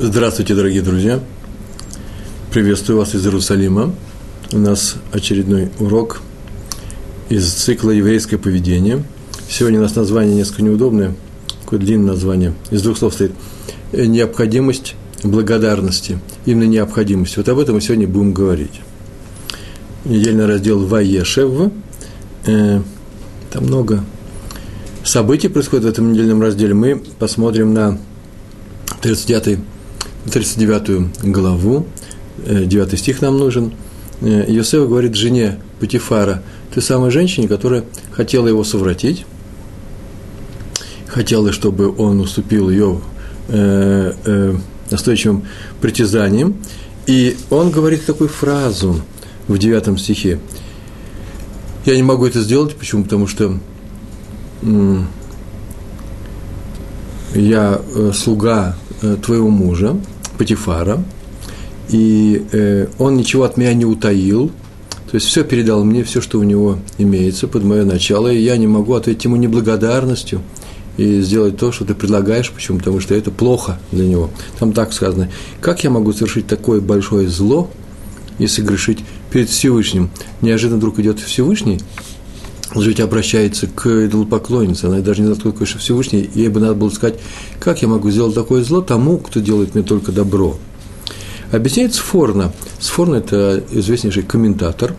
Здравствуйте, дорогие друзья! Приветствую вас из Иерусалима. У нас очередной урок из цикла «Еврейское поведение». Сегодня у нас название несколько неудобное, такое длинное название, из двух слов стоит. Необходимость благодарности, именно необходимость. Вот об этом мы сегодня будем говорить. Недельный раздел «Ваешев». Э, там много событий происходит в этом недельном разделе. Мы посмотрим на 39 39 главу, 9 э, стих нам нужен. Э, Йосеф говорит жене Патифара, ты самая женщина, которая хотела его совратить, хотела, чтобы он уступил ее э, настойчивым притязанием. И он говорит такую фразу в 9 стихе. Я не могу это сделать, почему? Потому что я слуга твоего мужа, Патифара, и э, он ничего от меня не утаил, то есть все передал мне, все, что у него имеется под мое начало, и я не могу ответить ему неблагодарностью и сделать то, что ты предлагаешь, почему? Потому что это плохо для него. Там так сказано, как я могу совершить такое большое зло и согрешить перед Всевышним? Неожиданно вдруг идет Всевышний, жить обращается к идолопоклоннице, она даже не знает, кто такой Всевышний, ей бы надо было сказать, как я могу сделать такое зло тому, кто делает мне только добро. Объясняет Сфорна. Сфорна – это известнейший комментатор.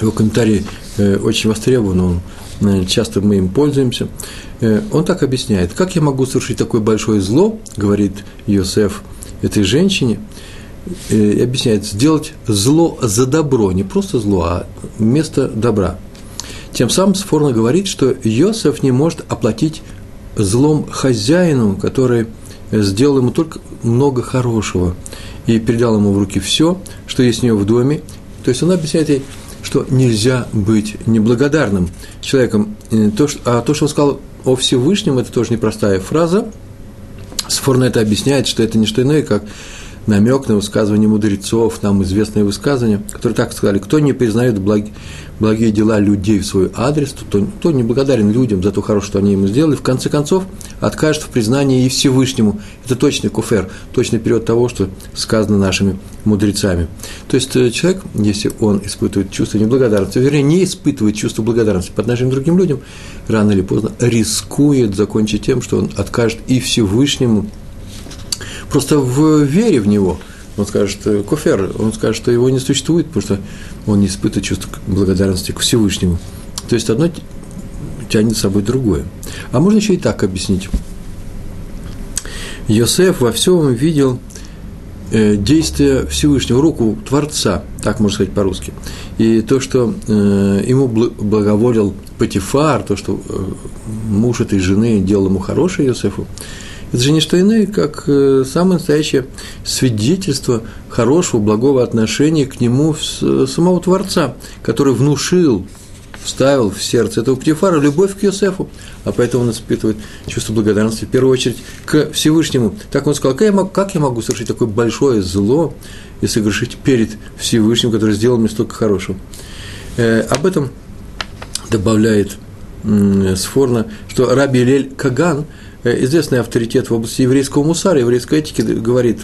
Его комментарий э, очень востребован, он, э, часто мы им пользуемся. Э, он так объясняет, как я могу совершить такое большое зло, говорит Йосеф этой женщине, и объясняет, сделать зло за добро, не просто зло, а вместо добра – тем самым Сфорно говорит, что Йосеф не может оплатить злом хозяину, который сделал ему только много хорошего и передал ему в руки все, что есть у него в доме. То есть он объясняет ей, что нельзя быть неблагодарным человеком. А то, что он сказал о Всевышнем, это тоже непростая фраза. Сфорно это объясняет, что это не что иное, как намек на высказывание мудрецов, нам известное высказывание, которые так сказали, кто не признает благ, благие дела людей в свой адрес, то, то не благодарен людям за то хорошее, что они ему сделали, в конце концов откажет в признании и Всевышнему. Это точный куфер, точный период того, что сказано нашими мудрецами. То есть э, человек, если он испытывает чувство неблагодарности, вернее, не испытывает чувство благодарности по отношению другим людям, рано или поздно рискует закончить тем, что он откажет и Всевышнему, просто в вере в него – он скажет, э, кофер, он скажет, что его не существует, потому что он не испытывает чувство благодарности к Всевышнему. То есть одно тянет с собой другое. А можно еще и так объяснить. Йосеф во всем видел э, действие Всевышнего, руку Творца, так можно сказать по-русски. И то, что э, ему благоволил Патифар, то, что муж этой жены делал ему хорошее Йосефу, это же не что иное, как э, самое настоящее свидетельство хорошего, благого отношения к нему самого Творца, который внушил, вставил в сердце этого Птифара любовь к Йосефу, а поэтому он испытывает чувство благодарности в первую очередь к Всевышнему. Так он сказал, как я могу, как я могу совершить такое большое зло и согрешить перед Всевышним, который сделал мне столько хорошего. Э, об этом добавляет э, Сфорна, что Раби Лель Каган – Э, известный авторитет в области еврейского мусара, еврейской этики говорит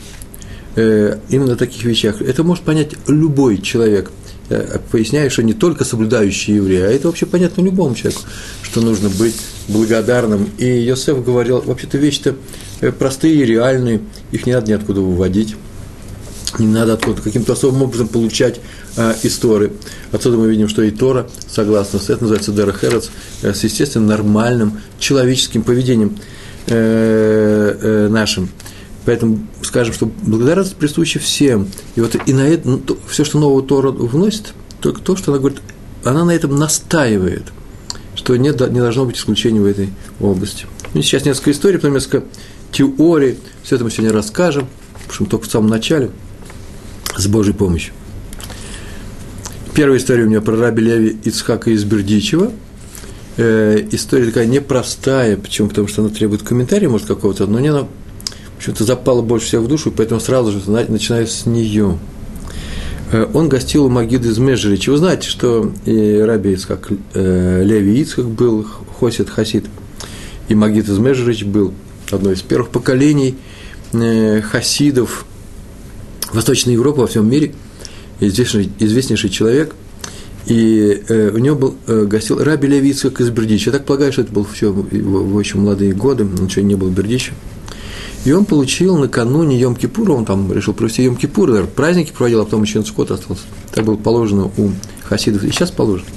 э, именно о таких вещах. Это может понять любой человек. Я поясняю, что не только соблюдающий еврей, а это вообще понятно любому человеку, что нужно быть благодарным. И Йосеф говорил, вообще-то вещи-то э, простые, реальные, их не надо ниоткуда выводить не надо откуда каким-то особым образом получать э, истории. Отсюда мы видим, что и Тора, согласно с это называется Дера Херец, э, с естественным нормальным человеческим поведением. Э, э, нашим. Поэтому скажем, что благодарность присуща всем. И вот и на это, ну, то, все, что нового Тора вносит, только то, что она говорит, она на этом настаивает, что нет, не должно быть исключения в этой области. Ну, сейчас несколько историй, потом несколько теорий, все это мы сегодня расскажем, потому что только в самом начале, с Божьей помощью. Первая история у меня про раби Леви Ицхака из Бердичева – э, история такая непростая, почему? Потому что она требует комментария, может, какого-то, но мне она почему-то запала больше всех в душу, поэтому сразу же начинаю с нее. Э, он гостил у Магиды из Межерича. Вы знаете, что и Раби Ицхак, э, Леви Ицхак был, Хосит Хасид, и Магид из Межерич был одно из первых поколений э, хасидов Восточной Европы во всем мире, известнейший, известнейший человек, и э, у него был, э, гостил Раби Левицкак из Бердича. Я так полагаю, что это был еще в его еще молодые годы, он еще не был в Бердиче. И он получил накануне Йом-Кипура, он там решил провести Йом-Кипур, праздники проводил, а потом еще на Сукот остался. Так было положено у хасидов, и сейчас положено.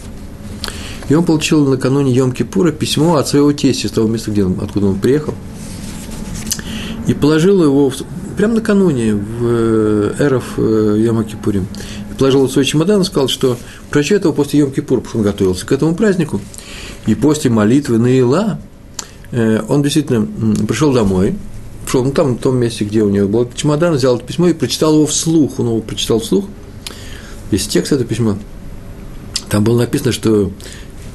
И он получил накануне Йом-Кипура письмо от своего тестя, с того места, где он, откуда он приехал, и положил его в, прямо накануне в э, Эров э, Йома-Кипуре. Положил в свой чемодан и сказал, что прочтет его после Йом-Кипура, потому он готовился к этому празднику. И после молитвы Наила э, он действительно пришел домой, пришел ну, там, в том месте, где у него был чемодан, взял это письмо и прочитал его вслух. Он его прочитал вслух. Весь текст этого письма. Там было написано, что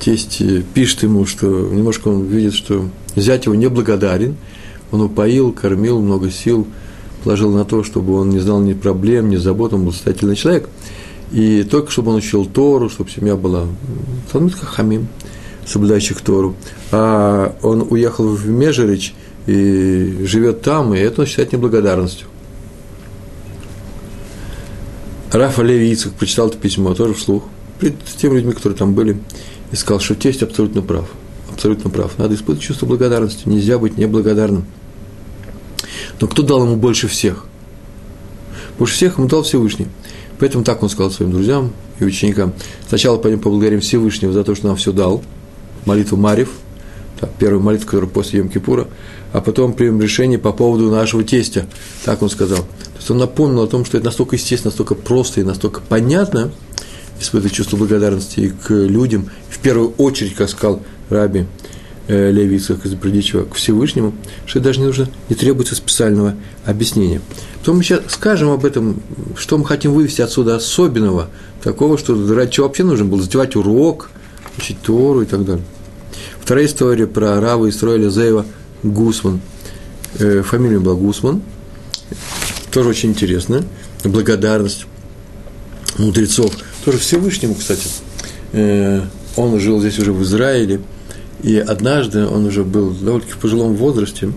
тесть э, пишет ему, что немножко он видит, что зять его неблагодарен, он упоил, кормил, много сил положил на то, чтобы он не знал ни проблем, ни забот, он был состоятельный человек. И только чтобы он учил Тору, чтобы семья была Талмит Хамим, соблюдающих Тору. А он уехал в Межерич и живет там, и это он считает неблагодарностью. Рафа Левицк прочитал это письмо тоже вслух, перед теми людьми, которые там были, и сказал, что тесть абсолютно прав. Абсолютно прав. Надо испытывать чувство благодарности. Нельзя быть неблагодарным. Но кто дал ему больше всех? Больше всех ему дал Всевышний. Поэтому так он сказал своим друзьям и ученикам. Сначала пойдем поблагодарим Всевышнего за то, что нам все дал. Молитву Марив, первую молитву, которая после Йом-Кипура, а потом примем решение по поводу нашего тестя. Так он сказал. То есть он напомнил о том, что это настолько естественно, настолько просто и настолько понятно, испытывать чувство благодарности к людям, в первую очередь, как сказал Раби э, Левицкак из Бродичева, к Всевышнему, что даже не нужно, не требуется специального объяснения. Потом мы сейчас скажем об этом, что мы хотим вывести отсюда особенного, такого, что ради чего вообще нужно было затевать урок, учить Тору и так далее. Вторая история про Рава Исраиля Зеева Гусман. Э, фамилия была Гусман. Тоже очень интересно. Благодарность мудрецов. Тоже Всевышнему, кстати. Э, он жил здесь уже в Израиле. И однажды он уже был довольно-таки в пожилом возрасте.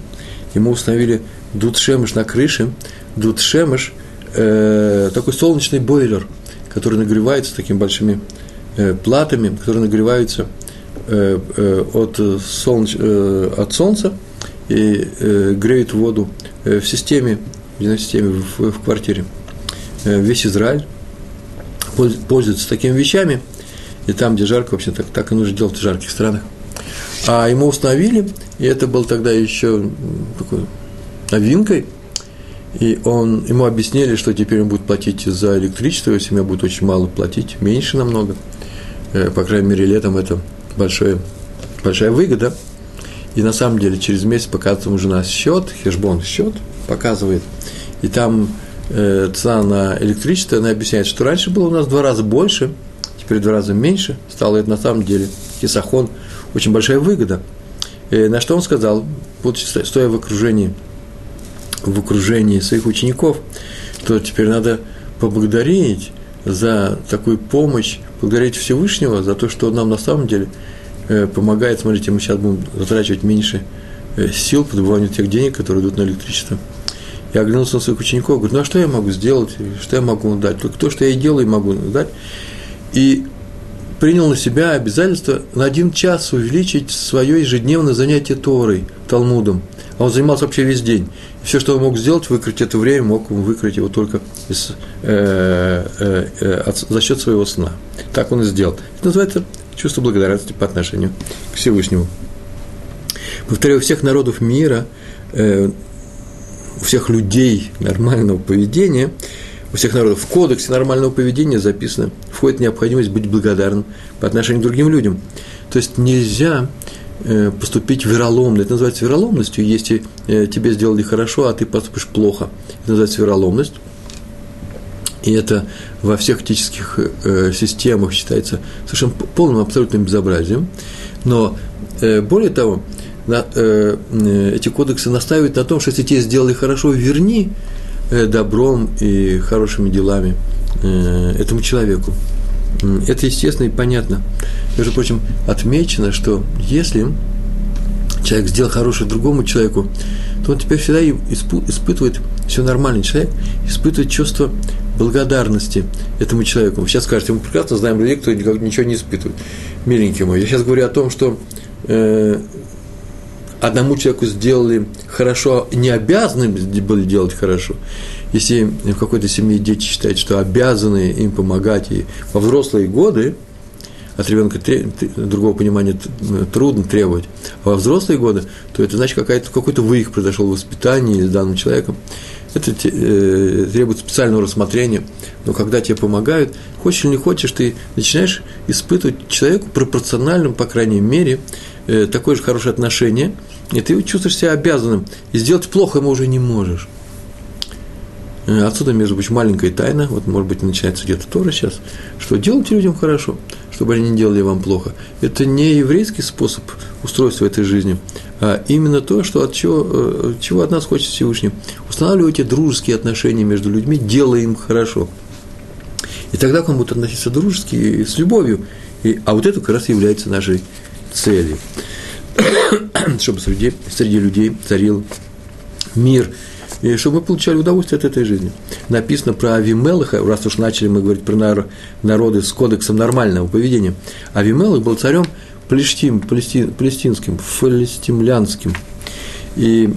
Ему установили дудшемыш на крыше. Дудшемыш э, такой солнечный бойлер, который нагревается такими большими э, платами, которые нагреваются э, э, от, солнч, э, от солнца и э, греют воду э, в системе, в системе, в, в квартире. Э, весь Израиль пользуется такими вещами, и там, где жарко, вообще так, так и нужно делать в жарких странах. А ему установили, и это был тогда еще такой новинкой, и он, ему объяснили, что теперь он будет платить за электричество, его семья будет очень мало платить, меньше намного. Э, по крайней мере, летом это большое, большая выгода. И на самом деле через месяц показывает ему жена счет, хешбон счет показывает, и там э, цена на электричество, она объясняет, что раньше было у нас в два раза больше, теперь в два раза меньше, стало это на самом деле хисахон, очень большая выгода. И на что он сказал, вот стоя в окружении, в окружении своих учеников, что теперь надо поблагодарить за такую помощь, благодарить Всевышнего за то, что он нам на самом деле э, помогает. Смотрите, мы сейчас будем затрачивать меньше э, сил по добыванию тех денег, которые идут на электричество. Я оглянулся на своих учеников, говорю, ну а что я могу сделать, что я могу дать? Только то, что я и делаю, могу дать. И принял на себя обязательство на один час увеличить свое ежедневное занятие Торой, Талмудом. А он занимался вообще весь день. Все, что он мог сделать, выкрыть это время, мог выкрыть его только из, э, э, э, от, за счет своего сна. Так он и сделал. Это называется чувство благодарности по отношению к Всевышнему. Повторяю, у всех народов мира э, у всех людей нормального поведения, у всех народов в кодексе нормального поведения записано, входит необходимость быть благодарным по отношению к другим людям. То есть нельзя э, поступить вероломно. Это называется вероломностью, если э, тебе сделали хорошо, а ты поступишь плохо. Это называется вероломность. И это во всех этических э, системах считается совершенно полным абсолютным безобразием. Но более того, эти кодексы настаивают на том, что если тебе сделали хорошо, верни добром и хорошими делами э, этому человеку. Это естественно и понятно. Между прочим, отмечено, что если человек сделал хорошее другому человеку, то он теперь всегда испытывает, все нормальный человек, испытывает чувство благодарности этому человеку. Вы сейчас скажете, мы прекрасно знаем людей, кто ничего не испытывает. Миленький мой, я сейчас говорю о том, что э, одному человеку сделали хорошо, не обязаны были делать хорошо. Если в какой-то семье дети считают, что обязаны им помогать и во взрослые годы, от ребенка другого понимания трудно требовать, а во взрослые годы, то это значит какой-то какой вывих произошел в воспитании с данным человеком. Это э, требует специального рассмотрения. Но когда тебе помогают, хочешь или не хочешь, ты начинаешь испытывать человеку пропорциональным, по крайней мере, э, такое же хорошее отношение, и ты чувствуешь себя обязанным, и сделать плохо ему уже не можешь. Э, отсюда, между прочим, маленькая тайна, вот, может быть, начинается где-то тоже сейчас, что делать людям хорошо, чтобы они не делали вам плохо. Это не еврейский способ устройства этой жизни, а именно то, что от чего, э, чего от нас хочет Всевышний. Устанавливайте дружеские отношения между людьми, делая им хорошо. И тогда к вам будут относиться дружески и с любовью. И, а вот это как раз является нашей целью. чтобы среди, среди людей царил мир, и чтобы мы получали удовольствие от этой жизни. Написано про Авимелаха, раз уж начали мы говорить про народы с кодексом нормального поведения. Авимелах был царем Плештим, палестин, палестинским, фалестимлянским. И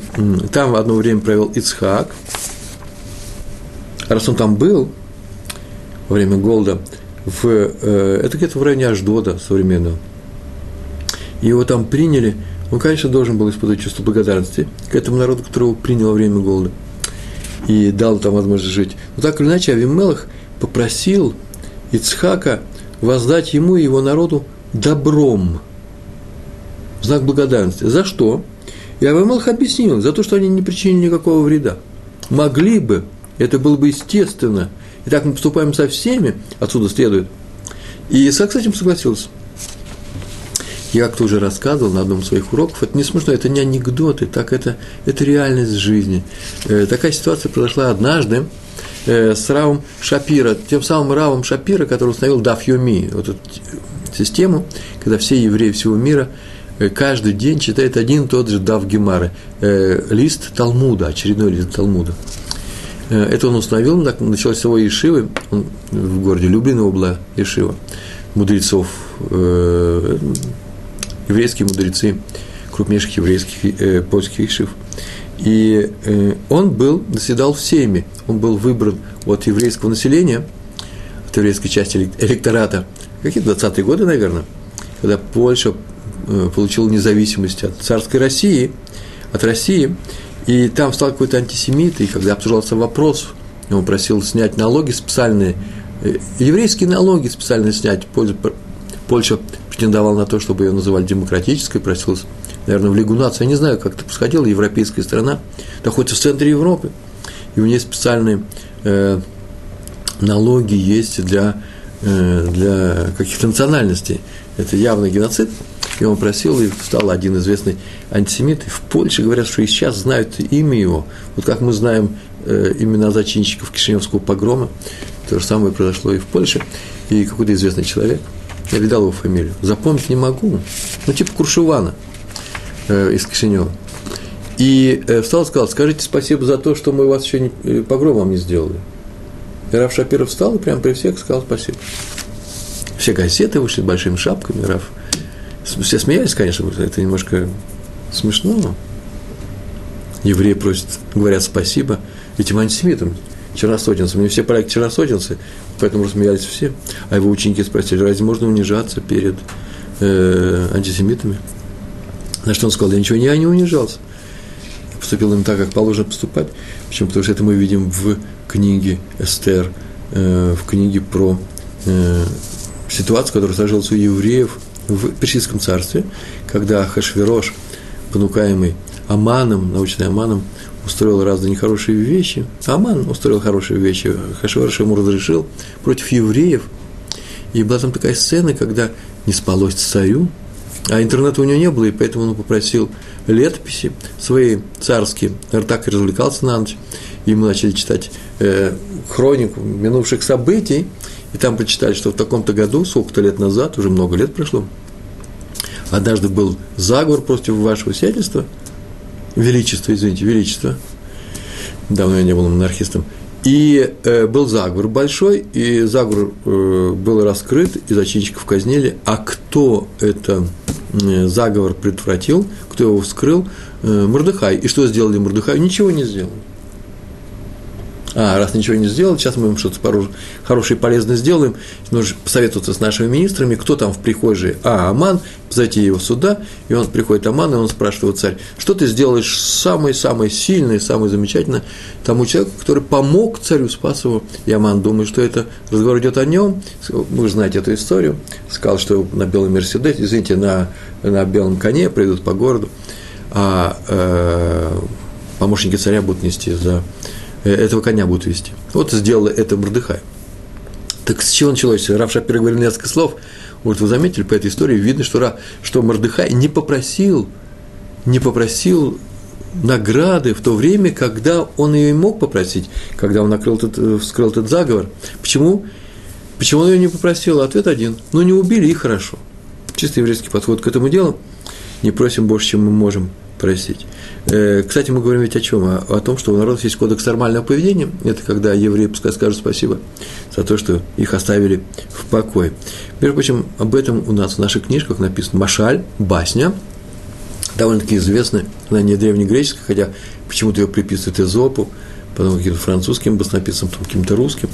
там одно время провел Ицхак. Раз он там был во время голода, в, э, это где-то в районе Аждода современного, его там приняли, он, конечно, должен был испытывать чувство благодарности к этому народу, которого принял во время голода и дал там возможность жить. Но так или иначе, Авимелах попросил Ицхака воздать ему и его народу добром, знак благодарности. За что? И Авимелах объяснил, за то, что они не причинили никакого вреда. Могли бы, это было бы естественно. И так мы поступаем со всеми, отсюда следует. И Исаак с этим согласился. Я как-то уже рассказывал на одном из своих уроков, это не смешно, это не анекдоты, так это, это реальность жизни. Э, такая ситуация произошла однажды э, с Равом Шапира, тем самым Равом Шапира, который установил Даф Йоми, вот эту систему, когда все евреи всего мира э, каждый день читают один и тот же Дав Гемары, э, лист Талмуда, очередной лист Талмуда. Э, это он установил, так началось его Ешивы, он в городе Люблиново была Ешива, мудрецов, э, еврейские мудрецы, крупнейших еврейских э, польских ишив. И э, он был, заседал всеми, он был выбран от еврейского населения, от еврейской части электората, какие 20-е годы, наверное, когда Польша э, получила независимость от царской России, от России, и там стал какой-то антисемит, и когда обсуждался вопрос, он просил снять налоги специальные, э, еврейские налоги специально снять, Польша претендовал на то, чтобы ее называли демократической, просилась, наверное, в Лигу наций. Я не знаю, как это происходило, европейская страна находится в центре Европы, и у нее специальные э, налоги есть для, э, для каких-то национальностей. Это явный геноцид. И он просил, и стал один известный антисемит. И в Польше говорят, что и сейчас знают имя его. Вот как мы знаем э, имена зачинщиков Кишиневского погрома, то же самое произошло и в Польше. И какой-то известный человек – я видал его фамилию. Запомнить не могу. Ну, типа Куршевана э, из Кишинева. И э, встал и сказал, скажите спасибо за то, что мы вас еще не, э, погром вам не сделали. И Раф Шапиров встал и прямо при всех сказал спасибо. Все газеты вышли большими шапками, Раф. Все смеялись, конечно, это немножко смешно. Евреи просят, говорят спасибо этим антисемитам черносотенцам. Не все поляки черносотенцы, поэтому рассмеялись все. А его ученики спросили, разве можно унижаться перед э, антисемитами? На что он сказал, я ничего я не унижался. Поступил им так, как положено поступать. Почему? Потому что это мы видим в книге Эстер, э, в книге про э, ситуацию, которая сложилась у евреев в Персидском царстве, когда Хашвирош, понукаемый Аманом, научный Аманом, устроил разные нехорошие вещи. Аман устроил хорошие вещи. Хашварш ему разрешил против евреев. И была там такая сцена, когда не спалось царю, а интернета у него не было, и поэтому он попросил летописи свои царские. Наверное, так и развлекался на ночь. И мы начали читать э, хронику минувших событий, и там прочитали, что в таком-то году, сколько-то лет назад, уже много лет прошло, однажды был заговор против вашего сиятельства, величества, извините, величества, давно я не был монархистом, и э, был заговор большой, и заговор э, был раскрыт, и зачинщиков казнили. А кто это э, заговор предотвратил, кто его вскрыл? Э, Мордыхай. И что сделали Мордыхай? Ничего не сделали. А, раз ничего не сделал, сейчас мы им что-то хорошее и полезное сделаем. Нужно посоветоваться с нашими министрами, кто там в прихожей. А, Аман, зайти его сюда, и он приходит Аман, и он спрашивает его царь, что ты сделаешь самое-самое сильное, самое замечательное тому человеку, который помог царю, спас его. И Аман думает, что это разговор идет о нем. Вы знаете эту историю. Сказал, что на белом Мерседесе, извините, на, на белом коне придут по городу, а э, помощники царя будут нести за этого коня будут вести. Вот сделала это Мордыхай. Так с чего началось? Рав Шапир говорил несколько слов. Вот вы заметили, по этой истории видно, что, что Мордыхай не попросил, не попросил награды в то время, когда он ее и мог попросить, когда он накрыл этот, э, вскрыл этот заговор. Почему? Почему он ее не попросил? Ответ один. Ну, не убили, и хорошо. Чисто еврейский подход к этому делу. Не просим больше, чем мы можем просить. Э, кстати, мы говорим ведь о чем? О, том, что у народов есть кодекс нормального поведения. Это когда евреи пускай скажут спасибо за то, что их оставили в покое. Между прочим, об этом у нас в наших книжках написано Машаль, басня, довольно-таки известная, она не древнегреческая, хотя почему-то ее приписывают Эзопу, потом каким-то французским баснописцам, потом каким-то русским.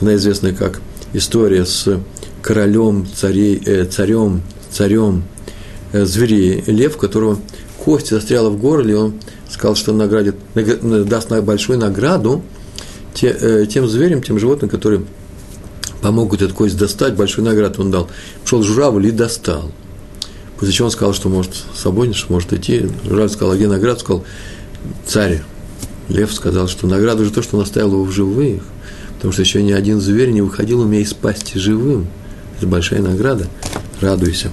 Она известна как история с королем, царей, э, царем, царем э, зверей, лев, которого кость застряла в горле, он сказал, что наградит, даст большую награду э, тем зверям, тем животным, которые помогут эту кость достать, большую награду он дал. Пошел журавль и достал. После чего он сказал, что может свободен, что может идти. Журавль сказал, а где награда? Сказал, царь. Лев сказал, что награда уже то, что он оставил его в живых. Потому что еще ни один зверь не выходил у меня из живым. Это большая награда. Радуйся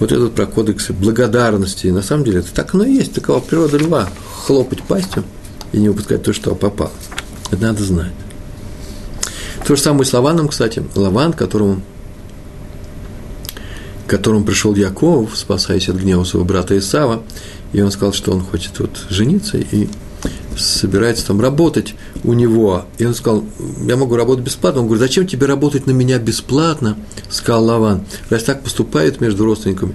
вот этот про кодексы благодарности. На самом деле это так оно и есть, такова природа льва. Хлопать пастью и не выпускать то, что попало. Это надо знать. То же самое с Лаваном, кстати. Лаван, которому, которому пришел Яков, спасаясь от гнева своего брата Исава, и он сказал, что он хочет вот жениться и собирается там работать у него. И он сказал, я могу работать бесплатно. Он говорит, зачем тебе работать на меня бесплатно? Сказал Лаван. Раз так поступает между родственниками,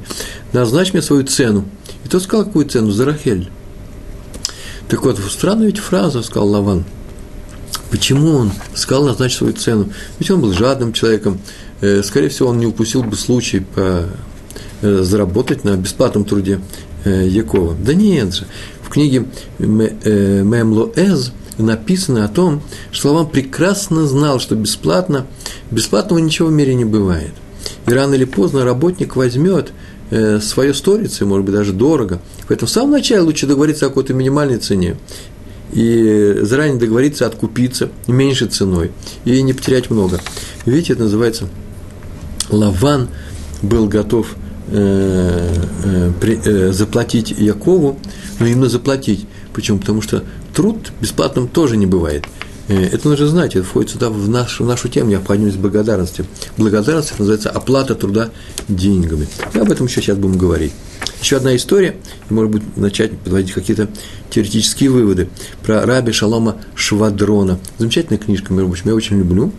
назначь мне свою цену. И тот сказал, какую цену? За Рахель. Так вот, странная ведь фраза, сказал Лаван. Почему он сказал назначить свою цену? Ведь он был жадным человеком. Э, скорее всего, он не упустил бы случай по, э, заработать на бесплатном труде э, Якова. Да нет же книге Мемло Эз написано о том, что Лаван прекрасно знал, что бесплатно, бесплатного ничего в мире не бывает. И рано или поздно работник возьмет э, свое сторицы, может быть, даже дорого. Поэтому в самом начале лучше договориться о какой-то минимальной цене и заранее договориться откупиться меньшей ценой и не потерять много. Видите, это называется Лаван был готов э, э, э, заплатить Якову но именно заплатить. Почему? Потому что труд бесплатным тоже не бывает. Э, это нужно знать, это входит сюда в нашу, в нашу тему, необходимость благодарности. Благодарность называется оплата труда деньгами. Мы об этом еще сейчас будем говорить. Еще одна история, и, может быть, начать подводить какие-то теоретические выводы про раби Шалома Швадрона. Замечательная книжка, между прочим, я очень люблю.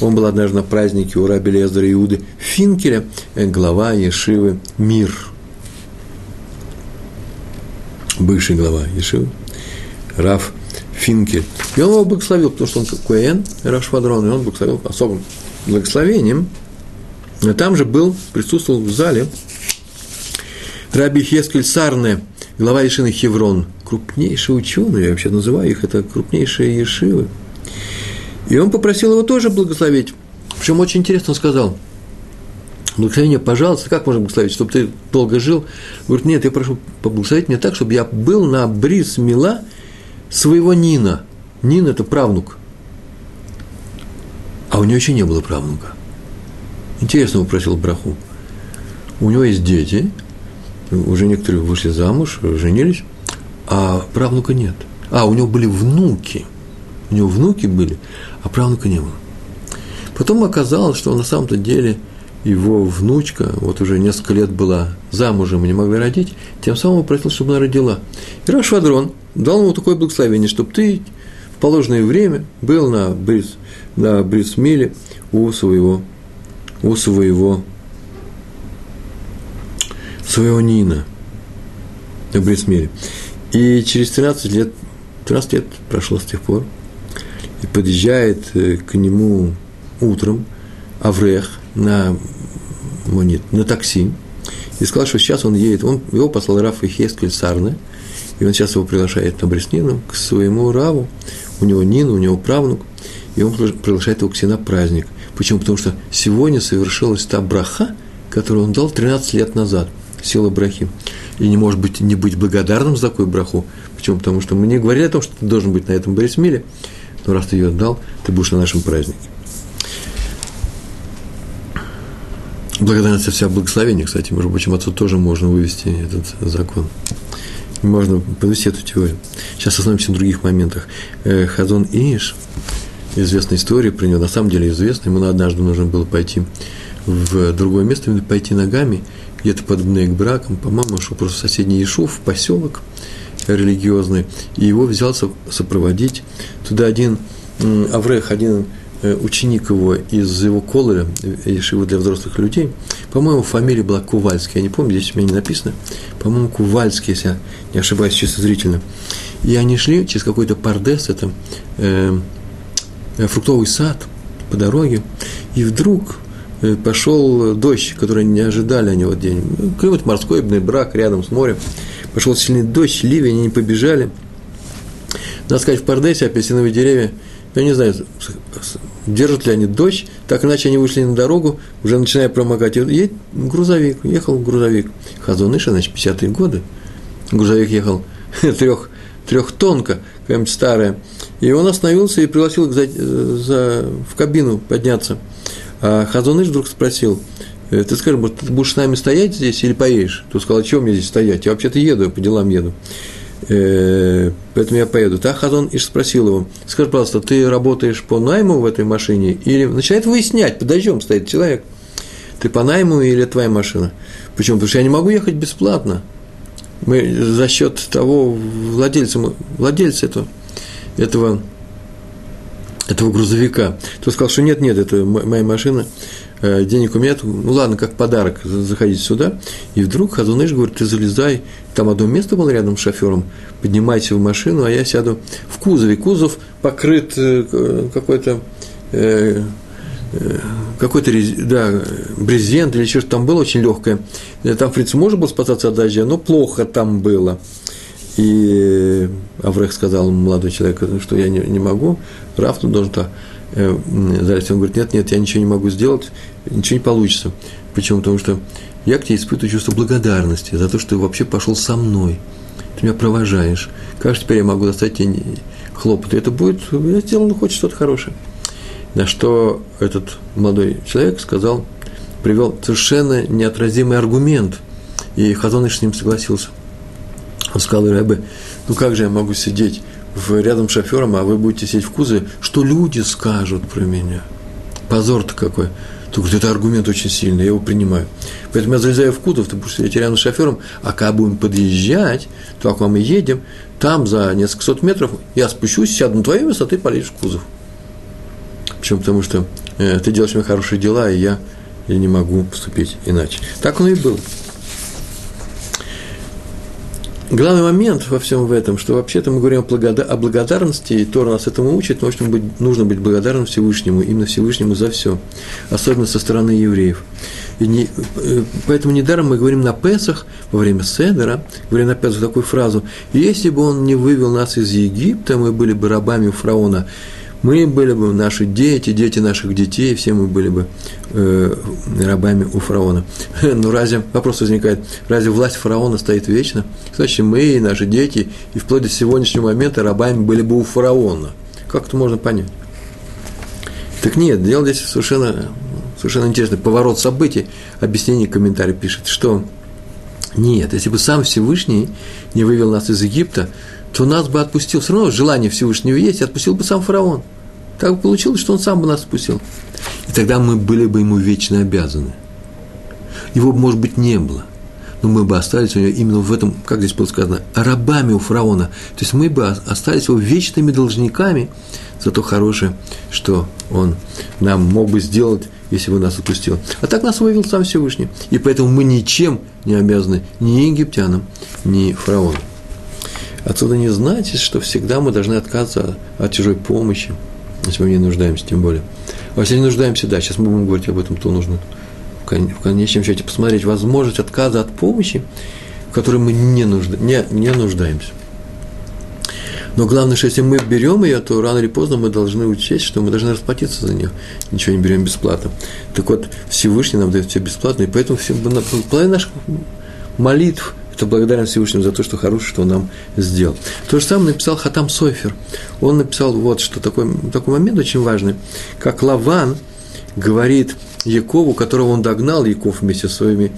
Он был однажды на празднике у раби Лездера Иуды Финкеля, э, глава Ешивы «Мир», бывший глава Ешивы, Раф Финкель. И он его благословил, потому что он Куэн, Раф Швадрон, и он благословил особым благословением. Там же был, присутствовал в зале Раби Хескель Сарне, глава Ешины Хеврон, крупнейший ученый, я вообще называю их, это крупнейшие Ешивы. И он попросил его тоже благословить. Причем очень интересно он сказал – Благословение, пожалуйста, как можно благословить, чтобы ты долго жил? Говорит, нет, я прошу поблагословить меня так, чтобы я был на бриз мила своего Нина. Нин – это правнук. А у него еще не было правнука. Интересно, он просил браху. У него есть дети, уже некоторые вышли замуж, женились, а правнука нет. А, у него были внуки. У него внуки были, а правнука не было. Потом оказалось, что на самом-то деле – его внучка, вот уже несколько лет была замужем и не могла родить, тем самым просил, чтобы она родила. И Рашвадрон дал ему такое благословение, чтобы ты в положенное время был на Брис, на Брисмиле у своего, у своего, своего Нина на Брисмиле. И через 13 лет, 13 лет прошло с тех пор, и подъезжает э, к нему утром Аврех на, монет, на такси, и сказал, что сейчас он едет, он, его послал Раф Хескель Сарне, и он сейчас его приглашает на Бреснину к своему Раву, у него Нина, у него правнук, и он приглашает его к себе на праздник. Почему? Потому что сегодня совершилась та браха, которую он дал 13 лет назад, сила брахи. И не может быть не быть благодарным за такую браху. Почему? Потому что мы не говорили о том, что ты должен быть на этом Борисмиле, но раз ты ее отдал, ты будешь на нашем празднике. Благодарность вся благословение, кстати, между прочим, отцу тоже можно вывести этот закон. Можно подвести эту теорию. Сейчас остановимся на других моментах. Э, Хазон Иш, известная история про него, на самом деле известная, ему однажды нужно было пойти в другое место, пойти ногами, где-то под к браком, по-моему, шел просто соседний Ешув, в поселок религиозный, и его взялся сопроводить. Туда один Аврех, один Э, ученик его из его колора, Ешивы для взрослых людей, по-моему, фамилия была Кувальский, я не помню, здесь у меня не написано, по-моему, Кувальский, если я не ошибаюсь, чисто зрительно. И они шли через какой-то пардес, это э, э, фруктовый сад по дороге, и вдруг э, пошел дождь, который не ожидали они вот день. Климат морской, брак рядом с морем. Пошел сильный дождь, ливень, они побежали. Надо сказать, в Пардесе апельсиновые деревья – я не знаю, держат ли они дождь, так иначе они вышли на дорогу, уже начиная промокать, едет грузовик, ехал грузовик. Хазуныша, значит, 50-е годы. Грузовик ехал трех, трехтонка, какая-нибудь старая. И он остановился и пригласил за, за, в кабину подняться. А Хазуныш вдруг спросил, «Э, ты скажи, может, ты будешь с нами стоять здесь или поедешь? Ты сказал, а чего мне здесь стоять? Я вообще-то еду, я по делам еду. Э, поэтому я поеду. Так Хазон Иш спросил его, скажи, пожалуйста, ты работаешь по найму в этой машине? Или начинает выяснять, под дождем стоит человек, ты по найму или твоя машина? Почему? Потому что я не могу ехать бесплатно. Мы за счет того владельца, владельца этого, этого, этого грузовика. Тот сказал, что нет, нет, это моя машина, Э, денег у меня, ну ладно, как подарок, заходите сюда. И вдруг Хазуныш говорит, ты залезай, там одно место было рядом с шофером, поднимайся в машину, а я сяду в кузове. Кузов покрыт э, какой-то э, какой-то да, брезент или что-то там было очень легкое. Там, в принципе, можно было спасаться от дождя, но плохо там было. И Аврех сказал молодой человек, что я не, не могу, Раф должен так. Залезть. Он говорит, нет, нет, я ничего не могу сделать, ничего не получится. Почему? Потому что я к тебе испытываю чувство благодарности за то, что ты вообще пошел со мной. Ты меня провожаешь. Как же теперь я могу достать тебе хлопоты? Это будет, я сделал хоть что-то хорошее. На что этот молодой человек сказал, привел совершенно неотразимый аргумент. И Хазоныш с ним согласился. Он сказал, Рэбе, ну как же я могу сидеть в, рядом с шофером, а вы будете сидеть в кузове, что люди скажут про меня? Позор-то какой. Только это аргумент очень сильный, я его принимаю. Поэтому я залезаю в кузов, ты будешь сидеть рядом с шофером, а когда будем подъезжать, то к вам и едем, там за несколько сот метров я спущусь, сяду на твою место, а ты полезешь в кузов. Почему? Потому что э, ты делаешь мне хорошие дела, и я, я не могу поступить иначе. Так оно и было. Главный момент во всем в этом, что вообще-то мы говорим о благодарности, и Тора нас этому учит, нужно быть, нужно быть благодарным Всевышнему, именно Всевышнему за все, особенно со стороны евреев. И не, э, поэтому недаром мы говорим на Песах, во время Седера, говорим на Песах такую фразу, «Если бы он не вывел нас из Египта, мы были бы рабами у фараона, мы были бы наши дети, дети наших детей, все мы были бы э, рабами у фараона. Но разве, вопрос возникает, разве власть фараона стоит вечно? Значит, мы и наши дети, и вплоть до сегодняшнего момента рабами были бы у фараона. Как это можно понять? Так нет, дело здесь совершенно, совершенно интересный поворот событий. Объяснение комментарий пишет, что нет, если бы сам Всевышний не вывел нас из Египта, то нас бы отпустил. Все равно желание Всевышнего есть, отпустил бы сам фараон. Так получилось, что он сам бы нас спустил. И тогда мы были бы ему вечно обязаны. его, может быть, не было. Но мы бы остались у него именно в этом, как здесь было сказано, рабами у фараона. То есть мы бы остались его вечными должниками за то хорошее, что он нам мог бы сделать, если бы нас отпустил. А так нас вывел сам Всевышний. И поэтому мы ничем не обязаны ни египтянам, ни фараону. Отсюда не значит, что всегда мы должны отказываться от чужой помощи, если мы не нуждаемся, тем более. А если не нуждаемся, да, сейчас мы будем говорить об этом, то нужно в конечном счете посмотреть возможность отказа от помощи, в которой мы не, нужда, не, не нуждаемся. Но главное, что если мы берем ее, то рано или поздно мы должны учесть, что мы должны расплатиться за нее. Ничего не берем бесплатно. Так вот, Всевышний нам дает все бесплатно, и поэтому все, половина наших молитв – это благодарность Всевышнему за то, что хорошее, что он нам сделал. То же самое написал Хатам Сойфер. Он написал вот что, такой, такой момент очень важный, как Лаван говорит Якову, которого он догнал, Яков вместе со своими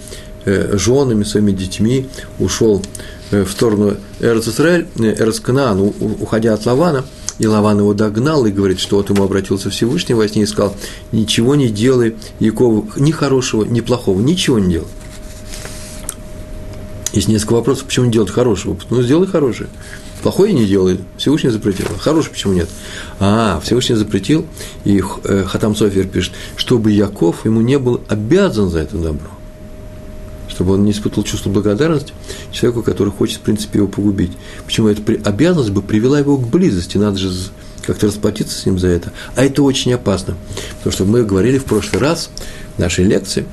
э, женами, своими детьми, ушел Э, в сторону Эрцисраэль, Эрцканаан, уходя от Лавана, и Лаван его догнал и говорит, что вот ему обратился Всевышний во сне и сказал, ничего не делай Якову, ни хорошего, ни плохого, ничего не делай. Есть несколько вопросов, почему не делать хорошего. Ну, сделай хорошее. Плохое не делай, Всевышний запретил. А хорошее почему нет? А, Всевышний запретил, и э, Хатам Софер пишет, чтобы Яков ему не был обязан за это добро чтобы он не испытывал чувство благодарности человеку, который хочет, в принципе, его погубить. Почему эта обязанность бы привела его к близости, надо же как-то расплатиться с ним за это. А это очень опасно, потому что мы говорили в прошлый раз в нашей лекции,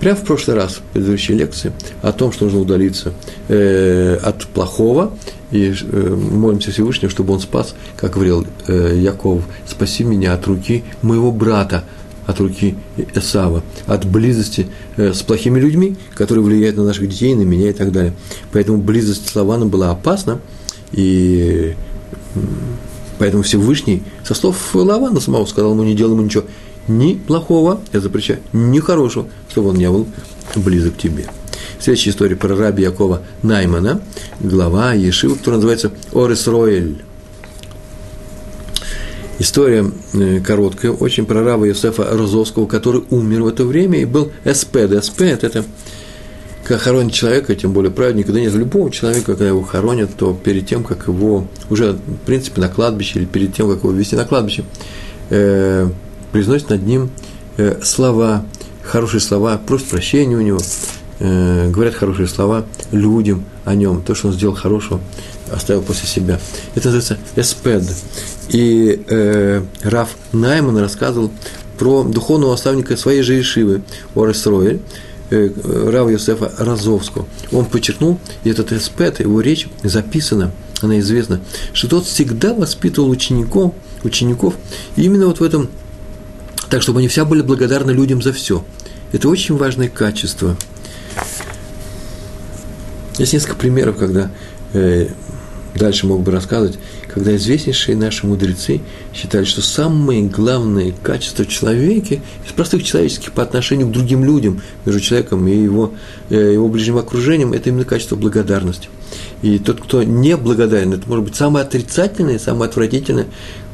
прямо в прошлый раз, в предыдущей лекции, о том, что нужно удалиться э, от плохого, и э, молимся Всевышнему, чтобы он спас, как говорил э, Яков, спаси меня от руки моего брата, от руки Эсава, от близости э, с плохими людьми, которые влияют на наших детей, на меня и так далее. Поэтому близость с Лаваном была опасна, и поэтому Всевышний со слов Лавана самого сказал ему, не делай ему ничего ни плохого, я запрещаю, ни хорошего, чтобы он не был близок к тебе. Следующая история про раби Якова Наймана, глава Ешива, которая называется Орес Роэль. История э, короткая, очень про раба Иосифа Розовского, который умер в это время и был эспед. Эспед – это когда хоронят человека, тем более праведника, да нет, любого человека, когда его хоронят, то перед тем, как его, уже, в принципе, на кладбище, или перед тем, как его вести на кладбище, э, произносят над ним э, слова, хорошие слова, просят прощения у него, э, говорят хорошие слова людям о нем, то, что он сделал хорошего, оставил после себя. Это называется эспед. И э, Раф Найман рассказывал про духовного наставника своей же Ишивы, Орес Роэль, э, Рава Йосефа Розовского. Он подчеркнул, и этот эспед, его речь записана, она известна, что тот всегда воспитывал учеников, учеников именно вот в этом, так, чтобы они вся были благодарны людям за все. Это очень важное качество. Есть несколько примеров, когда э, дальше мог бы рассказывать, когда известнейшие наши мудрецы считали, что самые главные качества человека, из простых человеческих по отношению к другим людям, между человеком и его, э, его ближним окружением, это именно качество благодарности. И тот, кто не благодарен, это может быть самое отрицательное, самое отвратительное,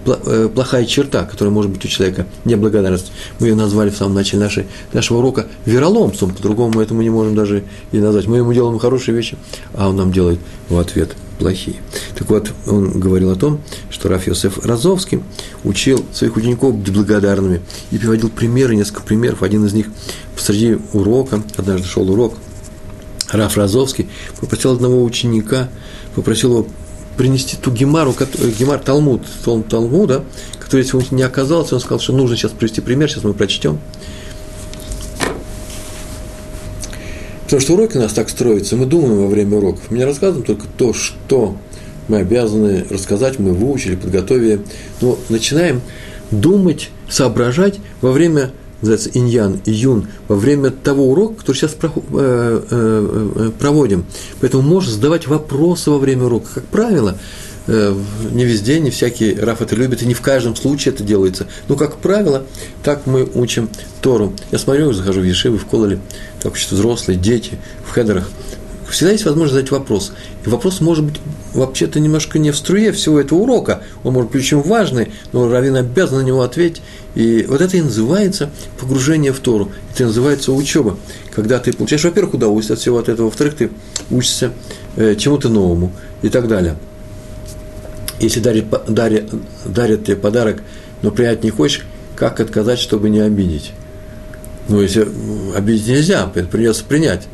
плохая черта, которая может быть у человека, неблагодарность. Мы ее назвали в самом начале нашей, нашего урока вероломством, по-другому мы этому не можем даже и назвать. Мы ему делаем хорошие вещи, а он нам делает в ответ плохие. Так вот, он говорил о том, что Раф Йосеф Розовский учил своих учеников быть благодарными и приводил примеры, несколько примеров. Один из них посреди урока, однажды шел урок, Раф Розовский попросил одного ученика, попросил его принести ту гемару, гемар Талмуд, Талмуда, который, если он не оказался, он сказал, что нужно сейчас привести пример, сейчас мы прочтем. Потому что уроки у нас так строятся, мы думаем во время уроков. Мы не рассказываем только то, что мы обязаны рассказать, мы выучили, подготовили. Но начинаем думать, соображать во время, называется, иньян, июн, во время того урока, который сейчас э, э, э, проводим. Поэтому можно задавать вопросы во время урока. Как правило, не везде, не всякий Раф это любит, и не в каждом случае это делается. Но, как правило, так мы учим Тору. Я смотрю, захожу в Ешивы, в Кололе, так учат взрослые, дети, в хедерах. Всегда есть возможность задать вопрос. И вопрос может быть вообще-то немножко не в струе всего этого урока. Он может быть очень важный, но раввин обязан на него ответить. И вот это и называется погружение в Тору. Это и называется учеба. Когда ты получаешь, во-первых, удовольствие от всего от этого, во-вторых, ты учишься э, чему-то новому и так далее. Если дарит, дарит, дарят тебе подарок, но принять не хочешь, как отказать, чтобы не обидеть? Ну, если обидеть нельзя, придется принять.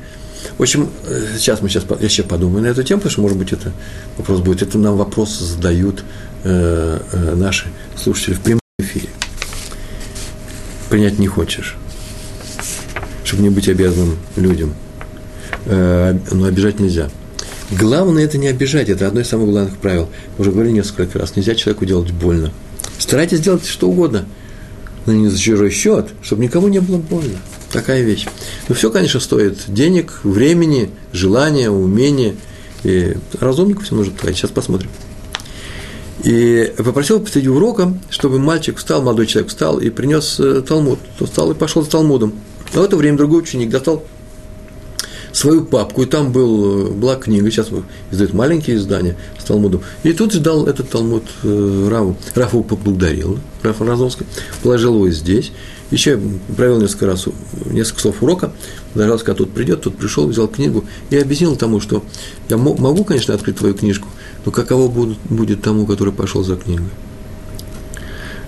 В общем, э, сейчас мы сейчас еще подумаем на эту тему, потому что, может быть, это вопрос будет. Это нам вопрос задают э, э, наши слушатели в прямом эфире. Принять не хочешь, чтобы не быть обязанным людям. Э, но обижать нельзя. Главное это не обижать, это одно из самых главных правил. Мы уже говорили несколько раз, нельзя человеку делать больно. Старайтесь делать что угодно, но не за чужой счет, чтобы никому не было больно. Такая вещь. Ну, все, конечно, стоит денег, времени, желания, умения. И разумнику все нужно тратить. Сейчас посмотрим. И попросил посреди урока, чтобы мальчик встал, молодой человек встал и принес э, Талмуд. Тот встал и пошел за Талмудом. А в это время другой ученик достал свою папку, и там был, э, была книга, сейчас издают маленькие издания с Талмудом. И тут ждал этот Талмуд э, Раву. Раф его поблагодарил, Раф Разовский, положил его здесь, еще провел несколько раз, несколько слов урока, дождался, когда тут придет, тут пришел, взял книгу и объяснил тому, что я могу, конечно, открыть твою книжку, но каково будет, будет тому, который пошел за книгой.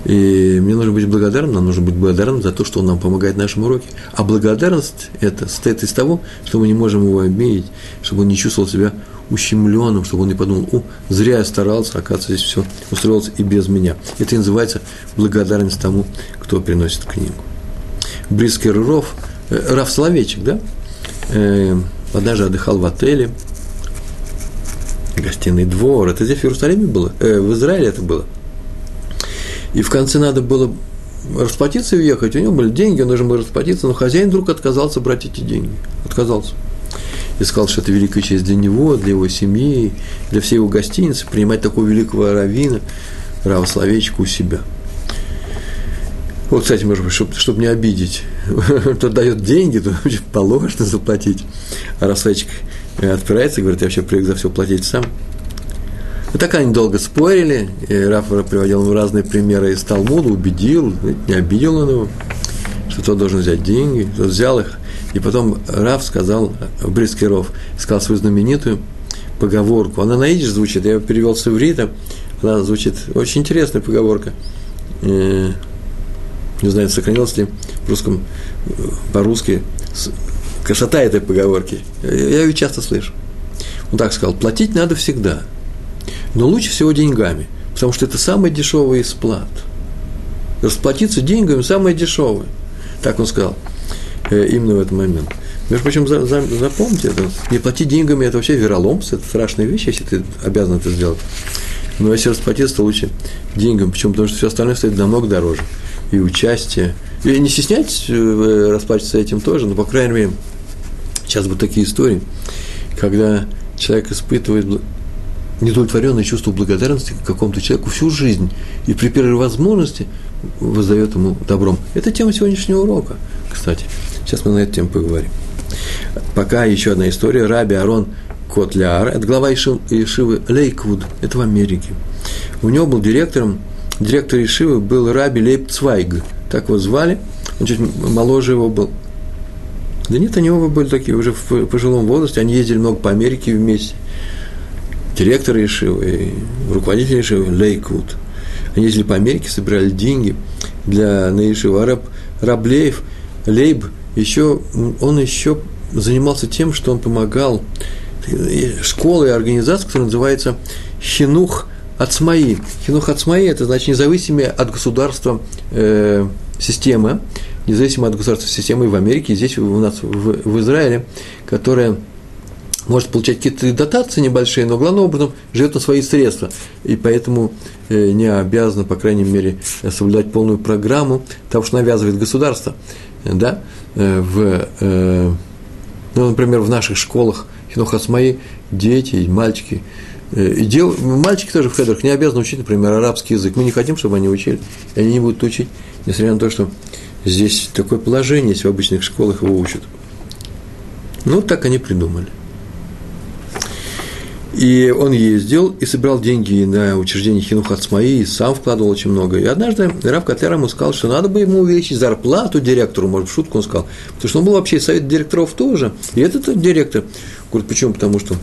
И мне нужно быть благодарным, нам нужно быть благодарным за то, что он нам помогает в нашем уроке. А благодарность это состоит из того, что мы не можем его обидеть, чтобы он не чувствовал себя ущемленным, чтобы он не подумал, о, зря я старался, оказывается, здесь все устроилось и без меня. Это и называется благодарность тому, кто приносит книгу. Брискер Ров, э, Раф Соловейчик, да, э, даже отдыхал в отеле, гостиный двор, это здесь в Иерусалиме было, э, в Израиле это было – и в конце надо было расплатиться и уехать. У него были деньги, он должен был расплатиться, но хозяин вдруг отказался брать эти деньги. Отказался. И сказал, что это великая честь для него, для его семьи, для всей его гостиницы, принимать такого великого равина, Рава Словечка у себя. Вот, кстати, может быть, чтобы, чтобы не обидеть, кто дает деньги, то положено заплатить. А Равславечек отправляется и говорит, я вообще привык за все платить сам. И так они долго спорили, и Рафа приводил ему разные примеры из Талмуда, убедил, не обидел он его, что тот должен взять деньги, тот взял их. И потом Раф сказал, Брискиров, сказал свою знаменитую поговорку. Она на идиш звучит, я перевел с иврита, она звучит, очень интересная поговорка. Не знаю, сохранилась ли в русском, по-русски красота этой поговорки. Я ее часто слышу. Он так сказал, платить надо всегда – но лучше всего деньгами, потому что это самый дешевый из плат. Расплатиться деньгами самое дешевое. Так он сказал э, именно в этот момент. Между прочим, за, за, запомните это. Не платить деньгами – это вообще вероломство, это страшная вещь, если ты обязан это сделать. Но если расплатиться, то лучше деньгами. Почему? Потому что все остальное стоит намного дороже. И участие. И не стесняйтесь э, расплачиваться этим тоже, но, по крайней мере, сейчас будут такие истории, когда человек испытывает недовлетворенное чувство благодарности к какому-то человеку всю жизнь и при первой возможности воздает ему добром. Это тема сегодняшнего урока, кстати. Сейчас мы на эту тему поговорим. Пока еще одна история. Раби Арон Котляр, это глава Ишивы Лейквуд, это в Америке. У него был директором, директор Ишивы был Раби Лейб Цвайг, так его звали, он чуть моложе его был. Да нет, они оба были такие уже в пожилом возрасте, они ездили много по Америке вместе директор Ешивы, руководитель Ешивы, Лейквуд. Они ездили по Америке, собирали деньги для на Ешиву. А раб, раб Лейб, Лейб еще, он еще занимался тем, что он помогал школе и организации, которая называется Хинух Ацмаи. Хинух Ацмаи – это значит независимая от государства э, система, независимая от государства системы в Америке, здесь у нас в, в Израиле, которая может получать какие-то дотации небольшие, но главным образом живет на свои средства, и поэтому э, не обязана, по крайней мере, соблюдать полную программу того, что навязывает государство. Да? Э, в, э, ну, например, в наших школах Хинохасмаи дети мальчики, и дев, мальчики тоже в хедрах не обязаны учить, например, арабский язык. Мы не хотим, чтобы они учили, и они не будут учить, несмотря на то, что здесь такое положение, если в обычных школах его учат. Ну, так они придумали. И он ездил и собирал деньги на учреждение Хинух Ацмаи, и сам вкладывал очень много. И однажды Рав Котлер ему сказал, что надо бы ему увеличить зарплату директору, может, в шутку он сказал, потому что он был вообще совет директоров тоже. И этот директор, говорит, почему? Потому что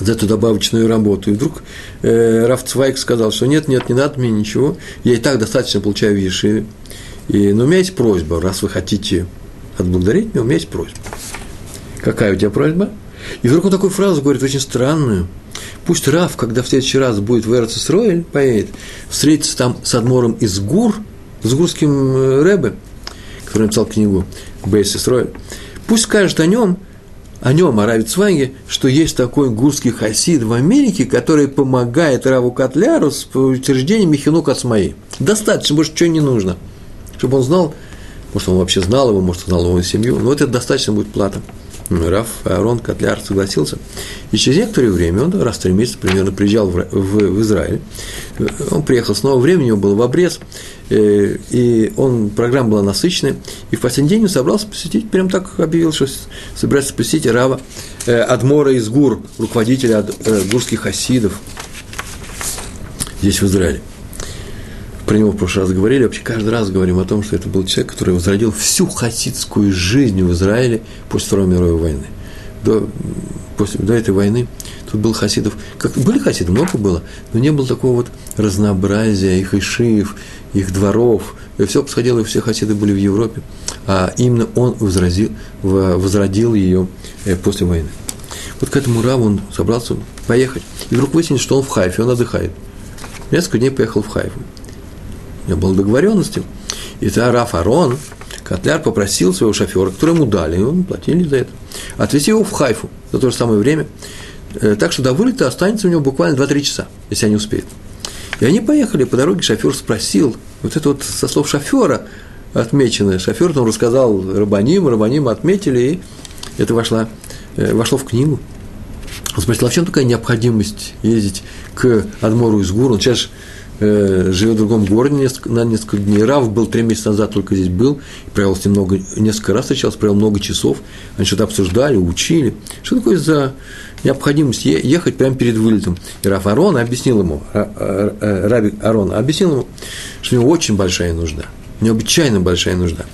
за эту добавочную работу. И вдруг э, Раф Цвайк сказал, что нет, нет, не надо мне ничего, я и так достаточно получаю в. И, но у меня есть просьба, раз вы хотите отблагодарить меня, у меня есть просьба. Какая у тебя просьба? И вдруг он такую фразу говорит, очень странную. Пусть Раф, когда в следующий раз будет в Эрцисроэль, поедет, встретится там с Адмором из Гур, с гурским э, Рэбе, который написал книгу Бейс Исроэль, пусть скажет о нем, о нем, о Раве Цвайге, что есть такой гурский хасид в Америке, который помогает Раву Котляру с утверждением Михину Кацмаи. Достаточно, больше чего не нужно. Чтобы он знал, может, он вообще знал его, может, знал его семью, но это достаточно будет плата. Раф Аарон Котляр согласился. И через некоторое время, он раз в три месяца примерно приезжал в, в, в Израиль, он приехал снова, время у него было в обрез, э, и он, программа была насыщенная, и в последний день он собрался посетить, прям так объявил, что собирается посетить Рава э, Адмора из Гур, руководителя э, гурских хасидов здесь в Израиле про него в прошлый раз говорили, вообще каждый раз говорим о том, что это был человек, который возродил всю хасидскую жизнь в Израиле после Второй мировой войны. До, после, до этой войны тут был хасидов, как, были хасиды, много было, но не было такого вот разнообразия их ишиев, их дворов, и все происходило, и все хасиды были в Европе, а именно он возразил, возродил ее э, после войны. Вот к этому Раву он собрался поехать, и вдруг выяснилось, что он в Хайфе, он отдыхает. Несколько дней поехал в Хайфу него была договоренность. И тогда Раф Арон, Котляр попросил своего шофера, который ему дали, и ему платили за это, отвезти его в Хайфу за то же самое время, э, так что до вылета останется у него буквально 2-3 часа, если они успеют. И они поехали, по дороге шофер спросил, вот это вот со слов шофера отмечено, шофер там рассказал Рабаним, Рабаним отметили, и это вошло, э, вошло в книгу. Он спросил, а в чем такая необходимость ездить к Адмору из Гур? Он сейчас живет в другом городе на несколько дней. Рав был три месяца назад, только здесь был, провел с ним много, несколько раз встречался, провел много часов, они что-то обсуждали, учили. Что такое за необходимость ехать прямо перед вылетом? И Раф Арон объяснил ему, Раби Арон объяснил ему, что у него очень большая нужда, необычайно большая нужда.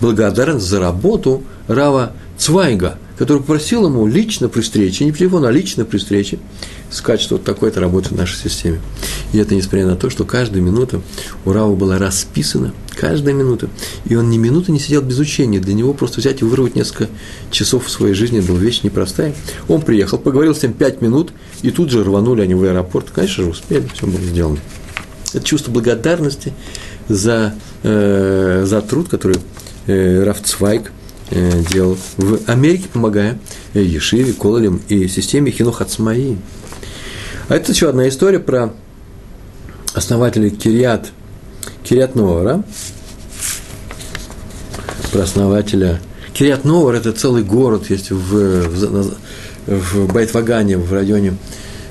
Благодарен за работу Рава Цвайга, который попросил ему лично при встрече, не по телефону, а лично при встрече, что вот такое-то работает в нашей системе. И это несмотря на то, что каждая минута у Рава была расписана, каждая минута. И он ни минуты не сидел без учения. Для него просто взять и вырвать несколько часов в своей жизни была вещь непростая. Он приехал, поговорил с ним пять минут, и тут же рванули они в аэропорт. Конечно же, успели, все было сделано. Это чувство благодарности за, э, за труд, который э, Раф Цвайк э, делал в Америке, помогая э, Ешиве, Кололем и системе Хинух Ацмаи. А это еще одна история про основателей Кириат, Кириат Новара, про основателя Кириат Новар – это целый город, есть в, в, в Байтвагане, в районе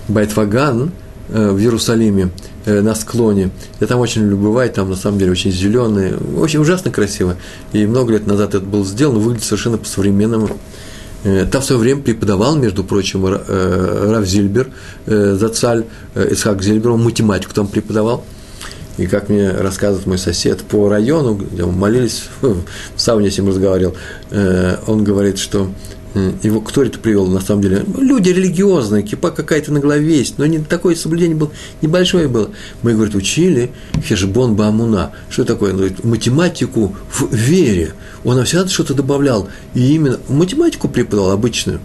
Байтваган, э, в Иерусалиме, э, на склоне. Я там очень люблю бывать, там на самом деле очень зеленый, очень ужасно красиво. И много лет назад это было сделано, выглядит совершенно по-современному. Э, там в свое время преподавал, между прочим, э, Раф Зильбер, э, Зацаль, Исхак Зильбер, он математику там преподавал. И как мне рассказывает мой сосед по району, где мы молились, в сауне с ним разговаривал, он говорит, что его кто это привел, на самом деле? Люди религиозные, кипа какая-то на голове есть, но не такое соблюдение было, небольшое было. Мы, говорит, учили хешбон бамуна. Что такое? Он говорит, математику в вере. Он всегда что-то добавлял. И именно математику преподавал обычную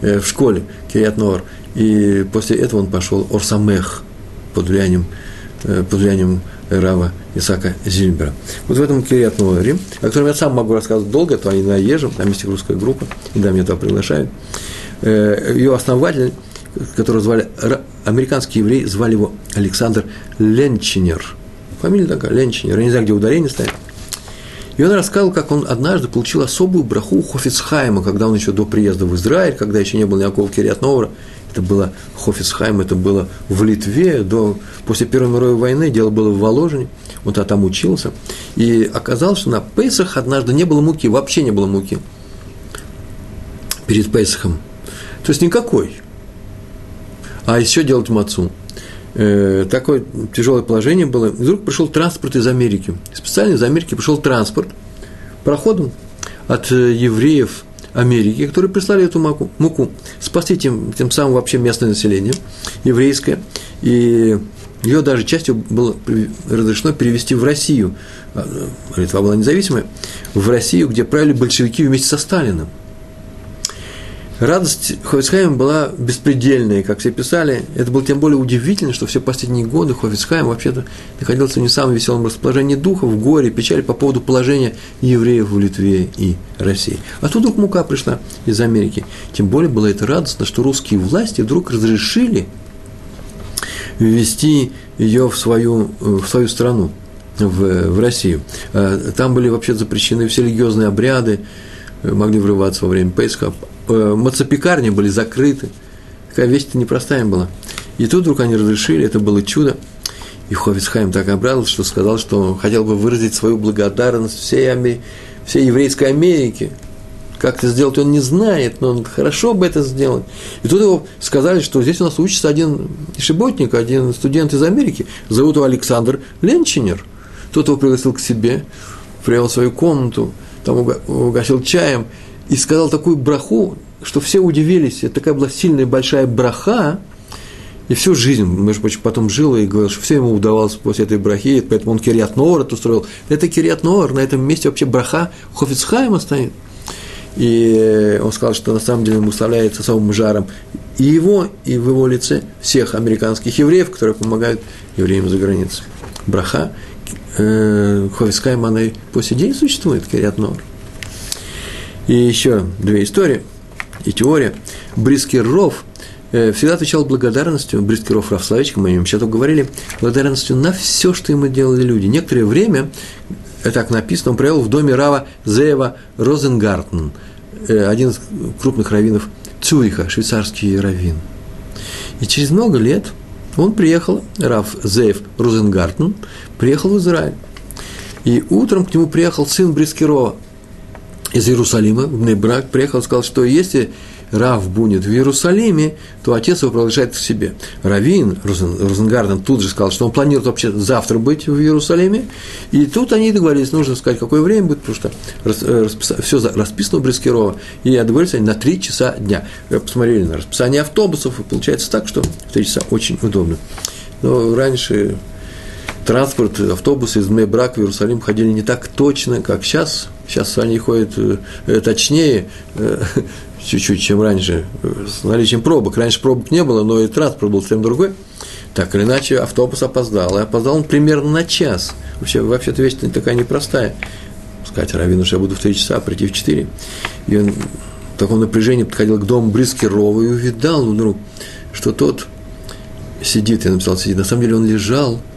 э, в школе Кириат Нор. И после этого он пошел Орсамех под влиянием, э, под влиянием Рава Исака Зильбера. Вот в этом Кириат Рим, о котором я сам могу рассказывать долго, то они наезжим, там есть русская группа, и да, меня туда приглашают. Э, Ее основатель, которого звали, американский еврей, звали его Александр Ленчинер. Фамилия такая, Ленчинер, я не знаю, где ударение стоит. И он рассказал, как он однажды получил особую браху Хофицхайма, когда он еще до приезда в Израиль, когда еще не было никакого Кириат Новара, это было Хофисхайм, это было в Литве, до, после Первой мировой войны, дело было в Воложине, он тогда там учился, и оказалось, что на Пейсах однажды не было муки, вообще не было муки перед Пейсахом, то есть никакой. а еще делать мацу. Э, такое тяжелое положение было. И вдруг пришел транспорт из Америки. Специально из Америки пришел транспорт проходом от э, евреев Америки, которые прислали эту муку, муку спасти тем, тем самым вообще местное население, еврейское. И ее даже частью было разрешено перевести в Россию. А, Литва была независимая. В Россию, где правили большевики вместе со Сталиным – Радость Хофицхайма была беспредельная, как все писали. Это было тем более удивительно, что все последние годы Хофицхайм вообще-то находился в не самом веселом расположении духа, в горе, печали по поводу положения евреев в Литве и России. А тут вдруг мука пришла из Америки. Тем более было это радостно, что русские власти вдруг разрешили ввести ее в свою, в свою страну, в, в Россию. А, там были вообще запрещены все религиозные обряды, могли врываться во время Пейсха, Э, мацапекарни были закрыты. Такая вещь-то непростая была. И тут вдруг они разрешили, это было чудо. И Ховицхайм так обрадовался, что сказал, что хотел бы выразить свою благодарность всей, Амери... всей еврейской Америке. Как это сделать, он не знает, но он хорошо бы это сделать. И тут его сказали, что здесь у нас учится один шиботник, один студент из Америки. Зовут его Александр Ленчинер. Тот его пригласил к себе, привел в свою комнату, там угостил чаем – и сказал такую браху, что все удивились. Это такая была сильная большая браха, и всю жизнь, между прочим, потом жил и говорил, что все ему удавалось после этой брахи, поэтому он Кириат Ноор устроил. Это Кириат Ноор, на этом месте вообще браха Хофицхайма стоит. И он сказал, что на самом деле ему уставляется самым жаром и его, и в его лице всех американских евреев, которые помогают евреям за границей. Браха э, Хофицхайма, она и по сей день существует, Кириат Ноор. И еще две истории и теория. Брискиров э, всегда отвечал благодарностью, Брискиров Равславич, мы о нем сейчас говорили, благодарностью на все, что ему делали люди. Некоторое время, э, так написано, он провел в доме Рава Зеева Розенгартен, э, один из крупных раввинов Цюриха, швейцарский раввин. И через много лет он приехал, Рав Зеев Розенгартен, приехал в Израиль. И утром к нему приехал сын Брискирова, из Иерусалима, в Небрак, приехал и сказал, что если Рав будет в Иерусалиме, то отец его приглашает к себе. Равин Розен, Розенгарден тут же сказал, что он планирует вообще завтра быть в Иерусалиме. И тут они договорились, нужно сказать, какое время будет, потому что распис, все расписано у Брискирова. И договорились они на 3 часа дня. Посмотрели на расписание автобусов, и получается так, что в 3 часа очень удобно. Но раньше транспорт, автобусы из Мебрак в Иерусалим ходили не так точно, как сейчас. Сейчас они ходят э, точнее, э, чуть-чуть, чем раньше, с наличием пробок. Раньше пробок не было, но и транспорт был совсем другой. Так или иначе, автобус опоздал. И опоздал он примерно на час. Вообще, вообще-то вещь такая непростая. Сказать Равину, что я буду в 3 часа, а прийти в 4. И он в таком напряжении подходил к дому Брискирова и увидал вдруг, что тот сидит, я написал сидит, на самом деле он лежал –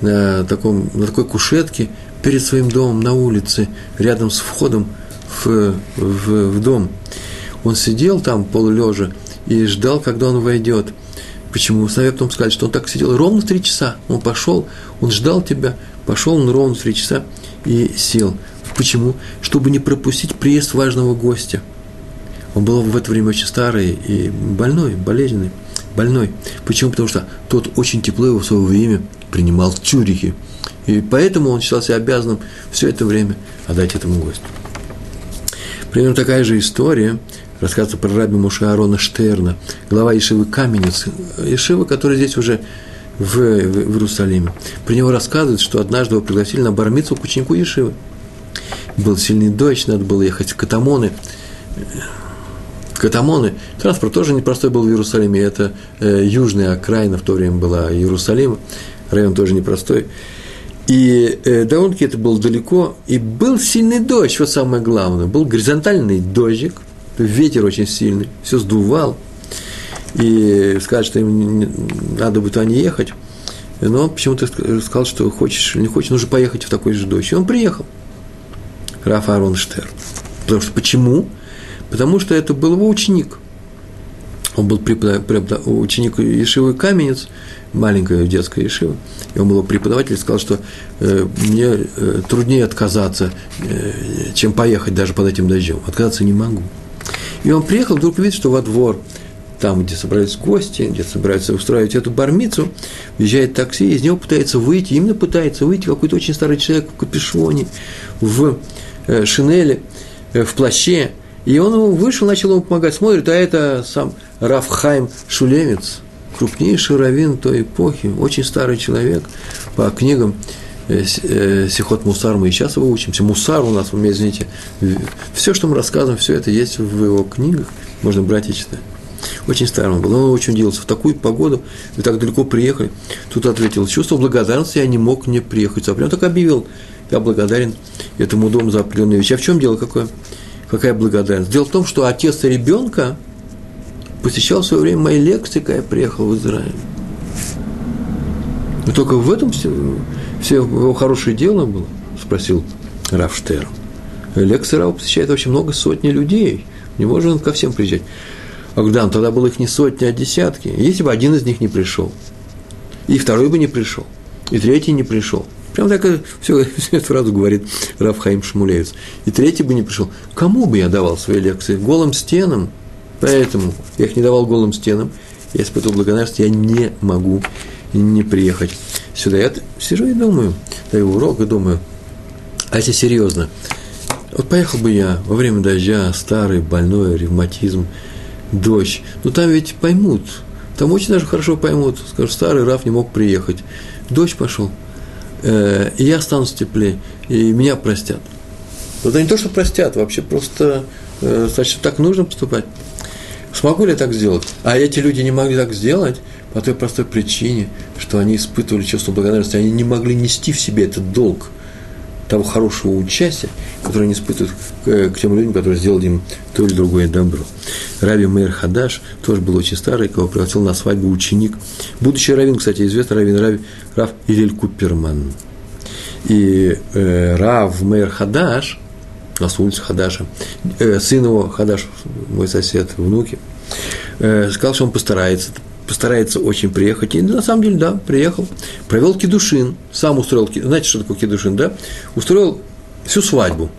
на, таком, на такой кушетке перед своим домом на улице, рядом с входом в, в, в дом. Он сидел там полулежа и ждал, когда он войдет. Почему? Сыновья потом сказали, что он так сидел ровно три часа. Он пошел, он ждал тебя, пошел он ровно три часа и сел. Почему? Чтобы не пропустить приезд важного гостя. Он был в это время очень старый и больной, болезненный, больной. Почему? Потому что тот очень тепло его в свое время принимал в Цюрихе. И поэтому он считался обязанным все это время отдать этому гостю. Примерно такая же история рассказывается про раби Муше Арона Штерна, глава Ешивы Каменец, Ешива, который здесь уже в, в, в Иерусалиме. Про него рассказывают, что однажды его пригласили на бармицу к ученику Ешивы. Был сильный дождь, надо было ехать в Катамоны. Катамоны. Транспорт тоже непростой был в Иерусалиме. Это э, южная окраина в то время была Иерусалима район тоже непростой. И э, довольно-таки это было далеко, и был сильный дождь, вот самое главное, был горизонтальный дождик, ветер очень сильный, все сдувал, и сказать, что им надо бы туда не ехать, но почему-то сказал, что хочешь или не хочешь, нужно поехать в такой же дождь. И он приехал, Раф Арон Штерн. Потому что почему? Потому что это был его ученик. Он был преподав... Ученик Ешивы Каменец, маленькая детская ешива, и он был преподаватель, сказал, что э, мне э, труднее отказаться, э, чем поехать даже под этим дождем. Отказаться не могу. И он приехал, вдруг видит, что во двор там, где собрались гости, где собираются устраивать эту бармицу, въезжает такси, из него пытается выйти, именно пытается выйти какой-то очень старый человек в капюшоне, в э, шинели, э, в плаще, и он вышел, начал ему помогать, смотрит, а это сам Рафхайм Шулемец, крупнейший раввин той эпохи, очень старый человек, по книгам э, э, Сихот Мусар мы и сейчас его учимся. Мусар у нас, вы меня извините, все, что мы рассказываем, все это есть в его книгах, можно брать и читать. Очень старый он был, он очень удивился. В такую погоду вы так далеко приехали. Тут ответил, чувство благодарности я не мог не приехать. Прям так объявил, я благодарен этому дому за определенные вещи. А в чем дело какое? Какая благодарность? Дело в том, что отец ребенка посещал в свое время мои лекции, когда я приехал в Израиль. Но только в этом все, все его хорошее дело было, спросил Рафштер. Лекции Рава посещает очень много сотни людей. Не может он ко всем приезжать. А да, ну тогда было их не сотни, а десятки. Если бы один из них не пришел, и второй бы не пришел, и третий не пришел. Прям так все, всю эту фразу говорит Рафхаим Шмулевец. И третий бы не пришел. Кому бы я давал свои лекции? Голым стенам? Поэтому я их не давал голым стенам. Я испытывал благодарность, я не могу не приехать сюда. Я сижу и думаю, даю урок и думаю, а если серьезно, вот поехал бы я во время дождя, старый, больной, ревматизм, дождь. Но там ведь поймут, там очень даже хорошо поймут. Скажут, старый Раф не мог приехать. Дождь пошел, э, и я останусь теплее, и меня простят. Это не то, что простят, вообще просто, э, значит, так нужно поступать. Смогу ли я так сделать? А эти люди не могли так сделать по той простой причине, что они испытывали чувство благодарности, они не могли нести в себе этот долг – того хорошего участия, которое они испытывают к, к тем людям, которые сделали им то или другое добро. Раби Мейр Хадаш тоже был очень старый, кого пригласил на свадьбу ученик. Будущий раввин, кстати, известный раввин Рави, Рав Илель Куперман. И э, Рав Мейр Хадаш, у нас улица Хадаша, э, сын его Хадаш, мой сосед, внуки, э, сказал, что он постарается постарается очень приехать. И на самом деле, да, приехал, провел кедушин, сам устроил, знаете, что такое кедушин, да? Устроил всю свадьбу.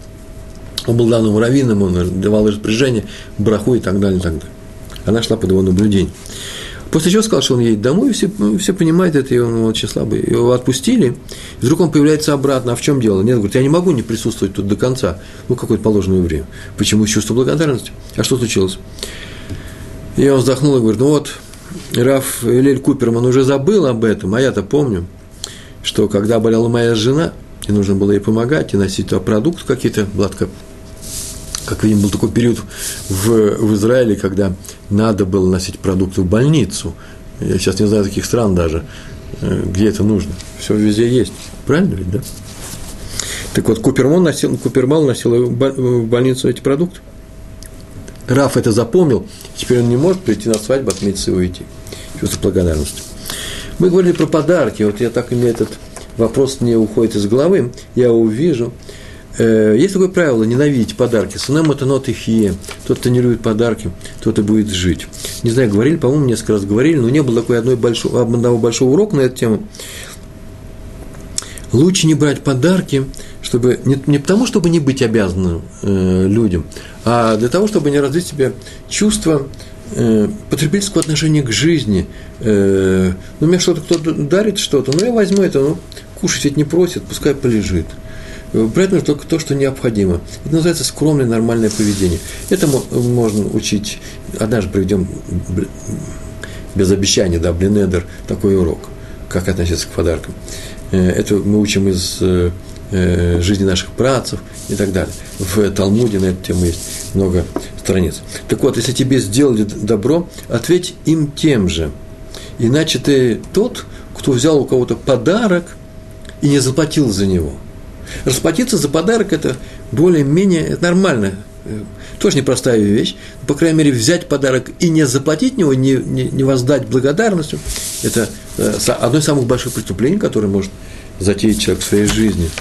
Он был главным раввином, он давал распоряжение, браху и так далее, и так далее. Она шла под его наблюдение. После чего сказал, что он едет домой, и все, ну, все понимают это, и он очень слабый. Его отпустили, и вдруг он появляется обратно. А в чем дело? Нет, говорит, я не могу не присутствовать тут до конца. Ну, какое-то положенное время. Почему? Чувство благодарности. А что случилось? И он вздохнул и говорит, ну вот, Раф Элель Куперман уже забыл об этом, а я-то помню, что когда болела моя жена, и нужно было ей помогать, и носить туда продукты какие-то, такая, как видим, был такой период в, в Израиле, когда надо было носить продукты в больницу. Я сейчас не знаю таких стран даже, э, где это нужно. Все везде есть. Правильно ведь, да? Так вот, Куперман носил, Купермал носил в больницу эти продукты. Раф это запомнил, теперь он не может прийти на свадьбу, отметиться и уйти. Чувство благодарности. Мы говорили про подарки, вот я так и мне этот вопрос не уходит из головы, я увижу. Э, есть такое правило – ненавидеть подарки. Сынам это нот ихие. Тот, кто не любит подарки, тот и будет жить. Не знаю, говорили, по-моему, несколько раз говорили, но не было такой одной большого, одного большого урока на эту тему. Лучше не брать подарки, чтобы не, не потому, чтобы не быть обязанным э, людям, а для того, чтобы не развить в себе чувство э, потребительского отношения к жизни. Э, ну, мне что-то кто-то дарит что-то, ну, я возьму это, ну, кушать ведь не просит, пускай полежит. Брать нужно только то, что необходимо. Это называется скромное нормальное поведение. Это можно учить. Однажды проведем без обещания, да, Блинедер, такой урок, как относиться к подаркам. Э, это мы учим из э, жизни наших працев и так далее. В Талмуде на эту тему есть много страниц. Так вот, если тебе сделали добро, ответь им тем же. Иначе ты тот, кто взял у кого-то подарок и не заплатил за него. Расплатиться за подарок – это более-менее это нормально. Э, тоже непростая вещь. По крайней мере, взять подарок и не заплатить него, не, не, не воздать благодарностью – это э, одно из самых больших преступлений, которое может затеять человек в своей жизни –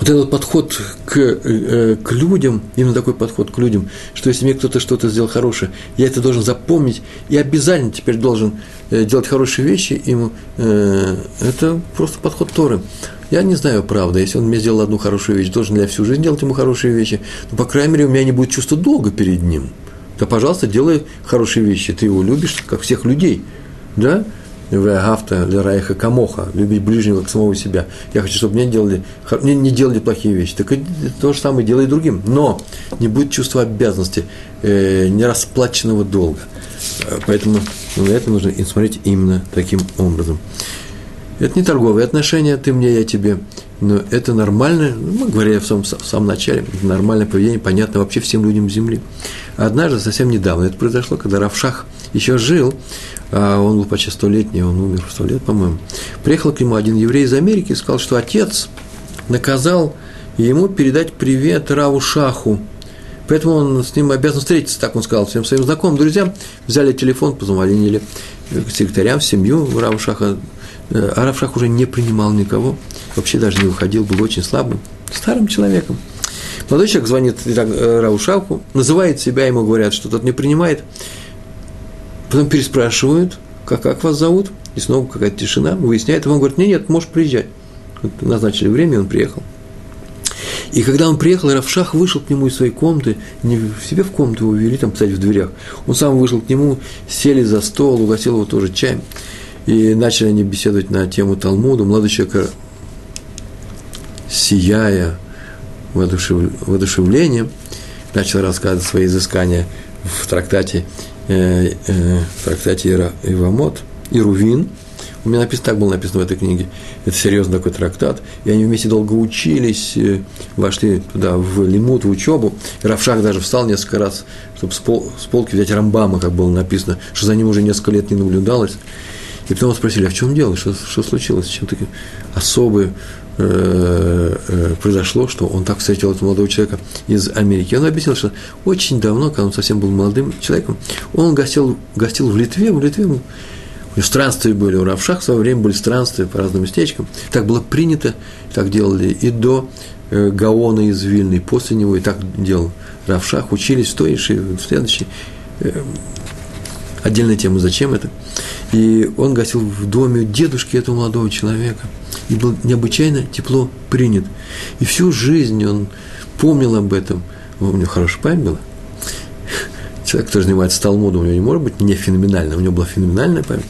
вот этот подход к, э, к людям, именно такой подход к людям, что если мне кто-то что-то сделал хорошее, я это должен запомнить и обязательно теперь должен э, делать хорошие вещи ему, э, это просто подход Торы. Я не знаю, правда, если он мне сделал одну хорошую вещь, должен ли я всю жизнь делать ему хорошие вещи, но, по крайней мере, у меня не будет чувства долга перед ним. Да, пожалуйста, делай хорошие вещи. Ты его любишь, как всех людей. Да? Вегафта, Лерайха, Камоха, любить ближнего, как самого себя. Я хочу, чтобы мне делали, не, не делали плохие вещи. Так и то же самое делай другим. Но не будет чувства обязанности, э, нерасплаченного долга. Поэтому на это нужно смотреть именно таким образом. Это не торговые отношения, ты мне, я тебе. Но это нормальное, ну, мы говорили в самом, в самом начале, нормальное поведение, понятно вообще всем людям Земли. Однажды, совсем недавно, это произошло, когда Равшах еще жил, а он был почти столетний, он умер в сто лет, по-моему. Приехал к нему один еврей из Америки и сказал, что отец наказал ему передать привет Раву Шаху. Поэтому он с ним обязан встретиться, так он сказал всем своим знакомым, друзьям. Взяли телефон, позвонили секретарям, в семью Рава Шаха, Э, Аравшах уже не принимал никого, вообще даже не выходил, был очень слабым, старым человеком. Молодой человек звонит э, Раушаку, называет себя, ему говорят, что тот не принимает. Потом переспрашивают, как, как вас зовут, и снова какая-то тишина, выясняет, и он говорит, нет, нет, можешь приезжать. Вот назначили время, он приехал. И когда он приехал, Равшах вышел к нему из своей комнаты, не в себе в комнату его вели, там, кстати, в дверях. Он сам вышел к нему, сели за стол, угостил его тоже чаем. И начали они беседовать на тему Талмуда. Молодой человек, сияя воодушев... воодушевлением, начал рассказывать свои изыскания в трактате, э, э, в трактате Ивамот, Ирувин. У меня написано, так было написано в этой книге. Это серьезный такой трактат. И они вместе долго учились, э, вошли туда, в лимут, в учебу. И Равшах даже встал несколько раз, чтобы с, пол, с полки взять Рамбама, как было написано, что за ним уже несколько лет не наблюдалось. И потом спросили, а в чем дело, что, что случилось, чем такое особое э, э, произошло, что он так встретил этого молодого человека из Америки. Он объяснил, что очень давно, когда он совсем был молодым человеком, он гостил, гостил в Литве, в Литве у него странствия были, у Равшах в свое время были странствия по разным местечкам. Так было принято, так делали и до э, Гаона из Вильны, и после него, и так делал Равшах, учились в той, и в следующей. Э, отдельная тема, зачем это. И он гостил в доме дедушки этого молодого человека. И был необычайно тепло принят. И всю жизнь он помнил об этом. У него хорошая память была. Человек, который занимается Талмудом, у него не может быть не феноменально, у него была феноменальная память.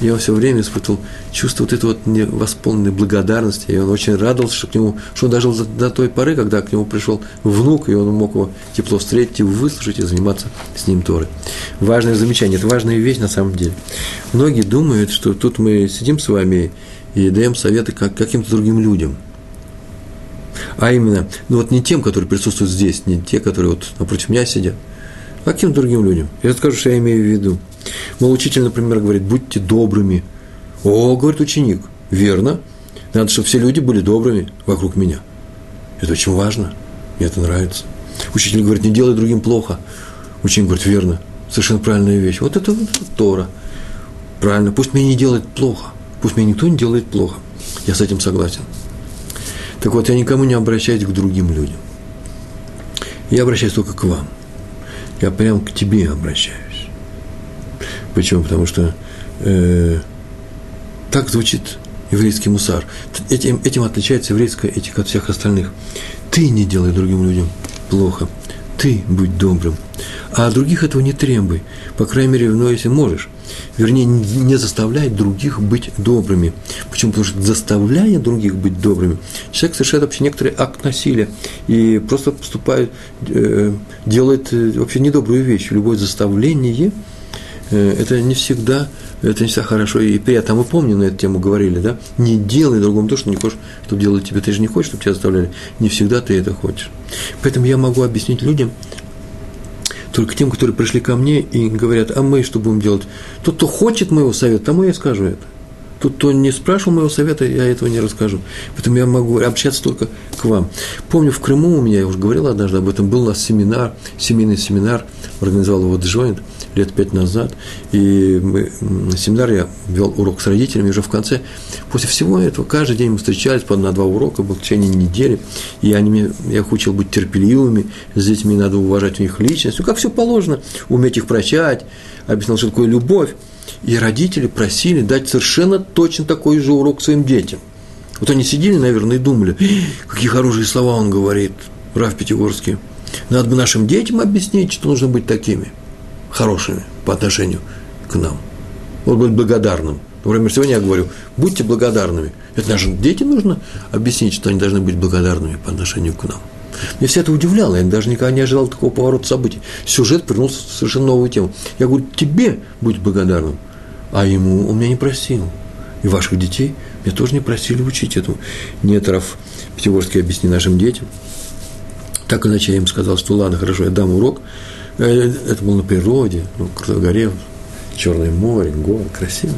И он все время испытывал чувство вот этой вот невосполненной благодарности, и он очень радовался, что к нему, что он дожил до той поры, когда к нему пришел внук, и он мог его тепло встретить, и выслушать, и заниматься с ним Торой. Важное замечание, это важная вещь на самом деле. Многие думают, что тут мы сидим с вами и даем советы как каким-то другим людям – а именно, ну вот не тем, которые присутствуют здесь, не те, которые вот напротив меня сидят, а каким другим людям? Я скажу, что я имею в виду. Мол, учитель, например, говорит, будьте добрыми. О, говорит ученик, верно. Надо, чтобы все люди были добрыми вокруг меня. Это очень важно. Мне это нравится. Учитель говорит, не делай другим плохо. Ученик говорит, верно. Совершенно правильная вещь. Вот это, вот Тора. Правильно. Пусть мне не делает плохо. Пусть мне никто не делает плохо. Я с этим согласен. Так вот, я никому не обращаюсь к другим людям. Я обращаюсь только к вам – я прям к тебе обращаюсь. Почему? Потому что э, так звучит еврейский мусар. Этим, этим отличается еврейская этика от всех остальных. Ты не делай другим людям плохо. Ты будь добрым. А других этого не требуй. По крайней мере, ну, если можешь вернее, не заставляет других быть добрыми. Почему? Потому что заставляя других быть добрыми, человек совершает вообще некоторый акт насилия и просто поступает, э, делает э, вообще недобрую вещь. Любое заставление э, это не всегда, это не всегда хорошо и приятно. А мы помним, на эту тему говорили, да? Не делай другому то, что не хочешь, чтобы делать тебе. Ты же не хочешь, чтобы тебя заставляли. Не всегда ты это хочешь. Поэтому я могу объяснить людям, только тем, которые пришли ко мне и говорят, а мы что будем делать? Тот, кто хочет моего совета, тому я скажу это. Тот, кто не спрашивал моего совета, я этого не расскажу. Поэтому я могу общаться только к вам. Помню, в Крыму у меня, я уже говорил однажды об этом, был у нас семинар, семейный семинар, организовал его Джойнт лет пять назад. И мы, на семинар я вел урок с родителями уже в конце. После всего этого каждый день мы встречались по на два урока, был в течение недели. И они я их учил быть терпеливыми, с детьми надо уважать у них личность, ну, как все положено, уметь их прощать, объяснял, что такое любовь. И родители просили дать совершенно точно такой же урок своим детям. Вот они сидели, наверное, и думали, какие хорошие слова он говорит, Раф Пятигорский. Надо бы нашим детям объяснить, что нужно быть такими. Хорошими по отношению к нам. Вот быть благодарным. Например, сегодня я говорю, будьте благодарными. Это нашим детям нужно объяснить, что они должны быть благодарными по отношению к нам. Мне все это удивляло, я даже никогда не ожидал такого поворота событий. Сюжет вернулся в совершенно новую тему. Я говорю, тебе будь благодарным, а ему он меня не просил. И ваших детей меня тоже не просили учить этому. Нетров Пятигорский объясни нашим детям. Так иначе я им сказал, что ладно, хорошо, я дам урок. Э, это было на природе, ну, в горе, Черное море, горы, красиво.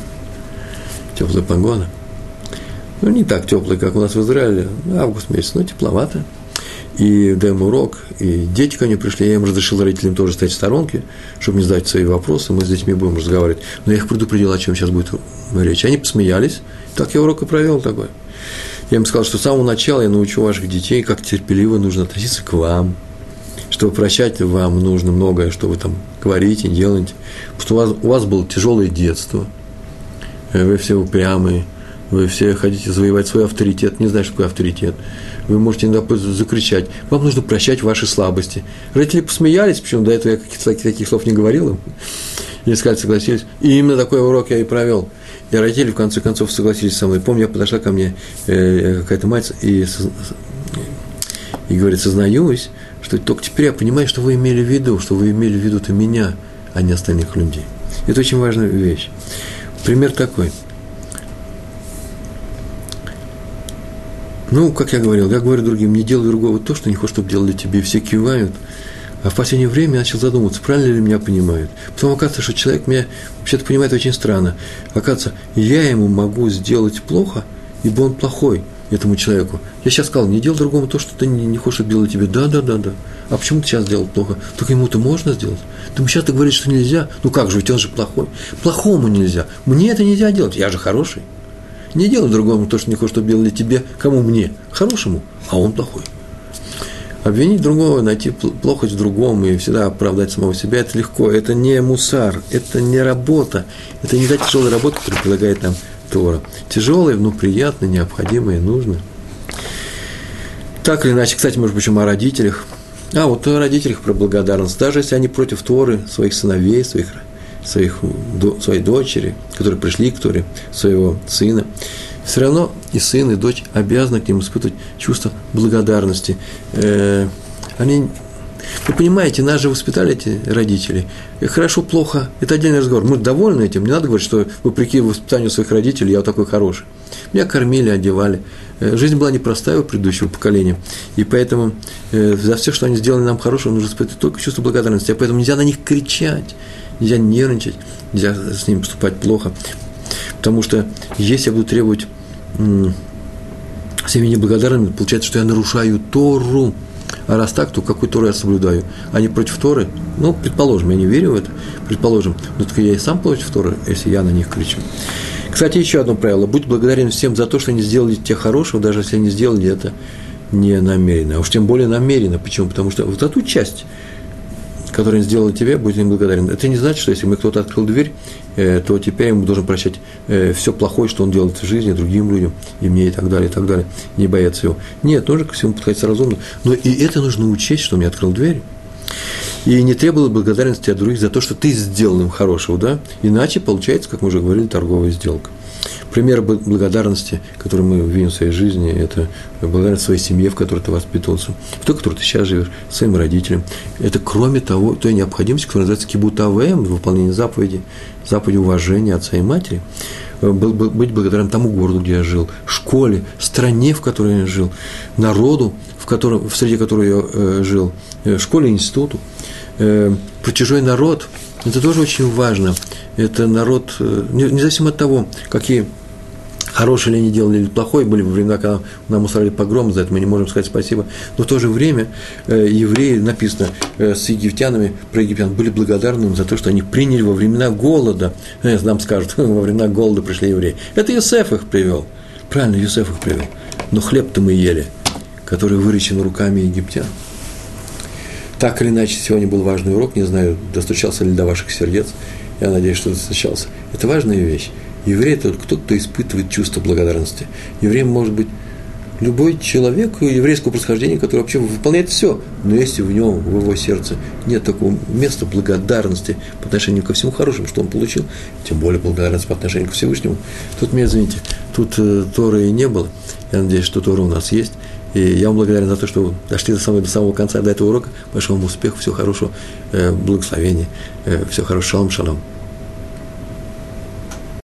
Теплая погода. Ну, не так теплый, как у нас в Израиле, август месяц, но тепловато и даем урок, и дети ко мне пришли, я им разрешил родителям тоже стоять в сторонке, чтобы не задать свои вопросы, мы с детьми будем разговаривать. Но я их предупредил, о чем сейчас будет речь. Они посмеялись, так я урок и провел такой. Я им сказал, что с самого начала я научу ваших детей, как терпеливо нужно относиться к вам, что прощать вам нужно многое, что вы там говорите, делаете, потому у вас, у вас было тяжелое детство, вы все упрямые, вы все хотите завоевать свой авторитет, не знаешь, какой авторитет. Вы можете иногда закричать. Вам нужно прощать ваши слабости. Родители посмеялись, почему до этого я каких-то таких слов не говорил им. И сказали, согласились. И именно такой урок я и провел. И родители, в конце концов, согласились со мной. Помню, я подошла ко мне э, какая-то мать и, и говорит, сознаюсь, что только теперь я понимаю, что вы имели в виду, что вы имели в виду-то меня, а не остальных людей. Это очень важная вещь. Пример такой – Ну, как я говорил, я говорю другим, не делай другого то, что не хочешь, чтобы делали тебе, все кивают. А в последнее время я начал задумываться, правильно ли меня понимают. Потом оказывается, что человек меня вообще-то понимает очень странно. Оказывается, я ему могу сделать плохо, ибо он плохой этому человеку. Я сейчас сказал, не делай другому то, что ты не, не хочешь, чтобы делали тебе. Да, да, да, да. А почему ты сейчас сделал плохо? Только ему-то можно сделать. Ты ему сейчас ты говоришь, что нельзя. Ну как же, ведь он же плохой. Плохому нельзя. Мне это нельзя делать. Я же хороший. Не делай другому то, что не хочешь, чтобы делали тебе. Кому мне? Хорошему, а он плохой. Обвинить другого, найти плохость в другом и всегда оправдать самого себя – это легко. Это не мусар, это не работа, это не та тяжелая работа, которую предлагает нам Тора. Тяжелая, но приятная, необходимая, нужная. Так или иначе, кстати, может быть, о родителях. А, вот о родителях про благодарность. Даже если они против Торы, своих сыновей, своих своих, своей дочери, которые пришли к Торе, своего сына, все равно и сын, и дочь обязаны к ним испытывать чувство благодарности. Э, они, вы понимаете, нас же воспитали эти родители. Хорошо, плохо, это отдельный разговор. Мы довольны этим, не надо говорить, что вопреки воспитанию своих родителей я вот такой хороший. Меня кормили, одевали. Э, жизнь была непростая у предыдущего поколения. И поэтому э, за все, что они сделали нам хорошего, нужно испытывать только чувство благодарности. А поэтому нельзя на них кричать нельзя нервничать, нельзя с ним поступать плохо. Потому что если я буду требовать всеми неблагодарными, получается, что я нарушаю Тору. А раз так, то какую Тору я соблюдаю? Они против Торы? Ну, предположим, я не верю в это, предположим. Но только я и сам против Торы, если я на них кричу. Кстати, еще одно правило. Будь благодарен всем за то, что они сделали тебе хорошего, даже если они сделали это не намеренно. А уж тем более намеренно. Почему? Потому что вот эту часть который он сделал тебе, будь им благодарен. Это не значит, что если мы кто-то открыл дверь, э, то теперь ему должен прощать э, все плохое, что он делает в жизни, другим людям, и мне, и так далее, и так далее, не бояться его. Нет, нужно ко всему подходить разумно. Но и это нужно учесть, что он мне открыл дверь. И не требовало благодарности от других за то, что ты сделал им хорошего, да? Иначе получается, как мы уже говорили, торговая сделка. Пример благодарности, который мы видим в своей жизни, это благодарность своей семье, в которой ты воспитывался, в той, в которой ты сейчас живешь, своим родителям. Это кроме того, той необходимости, которая называется кибутавэм, выполнение заповеди, заповеди уважения отца и матери, быть благодарным тому городу, где я жил, школе, стране, в которой я жил, народу, в, котором, в среде которой я э, жил, э, школе, институту, э, про чужой народ. Это тоже очень важно. Это народ, э, независимо от того, какие хорошее ли они делали или плохое, были во времена, когда нам устроили погром, за это мы не можем сказать спасибо, но в то же время э, евреи, написано э, с египтянами, про египтян, были благодарны им за то, что они приняли во времена голода, э, нам скажут, во времена голода пришли евреи. Это Юсеф их привел, правильно, Юсеф их привел, но хлеб-то мы ели, который выращен руками египтян. Так или иначе, сегодня был важный урок, не знаю, достучался ли до ваших сердец, я надеюсь, что достучался. Это важная вещь. Еврей – это тот, кто испытывает чувство благодарности. Евреем может быть любой человек еврейского происхождения, который вообще выполняет все, но если в нем, в его сердце нет такого места благодарности по отношению ко всему хорошему, что он получил, тем более благодарность по отношению к Всевышнему, тут меня, извините, тут э, Торы и не было. Я надеюсь, что Тора у нас есть. И я вам благодарен за то, что вы дошли до самого, до самого конца, до этого урока. Большого вам успеха, всего хорошего, э, благословения, э, всего хорошего. Шалом, шалом.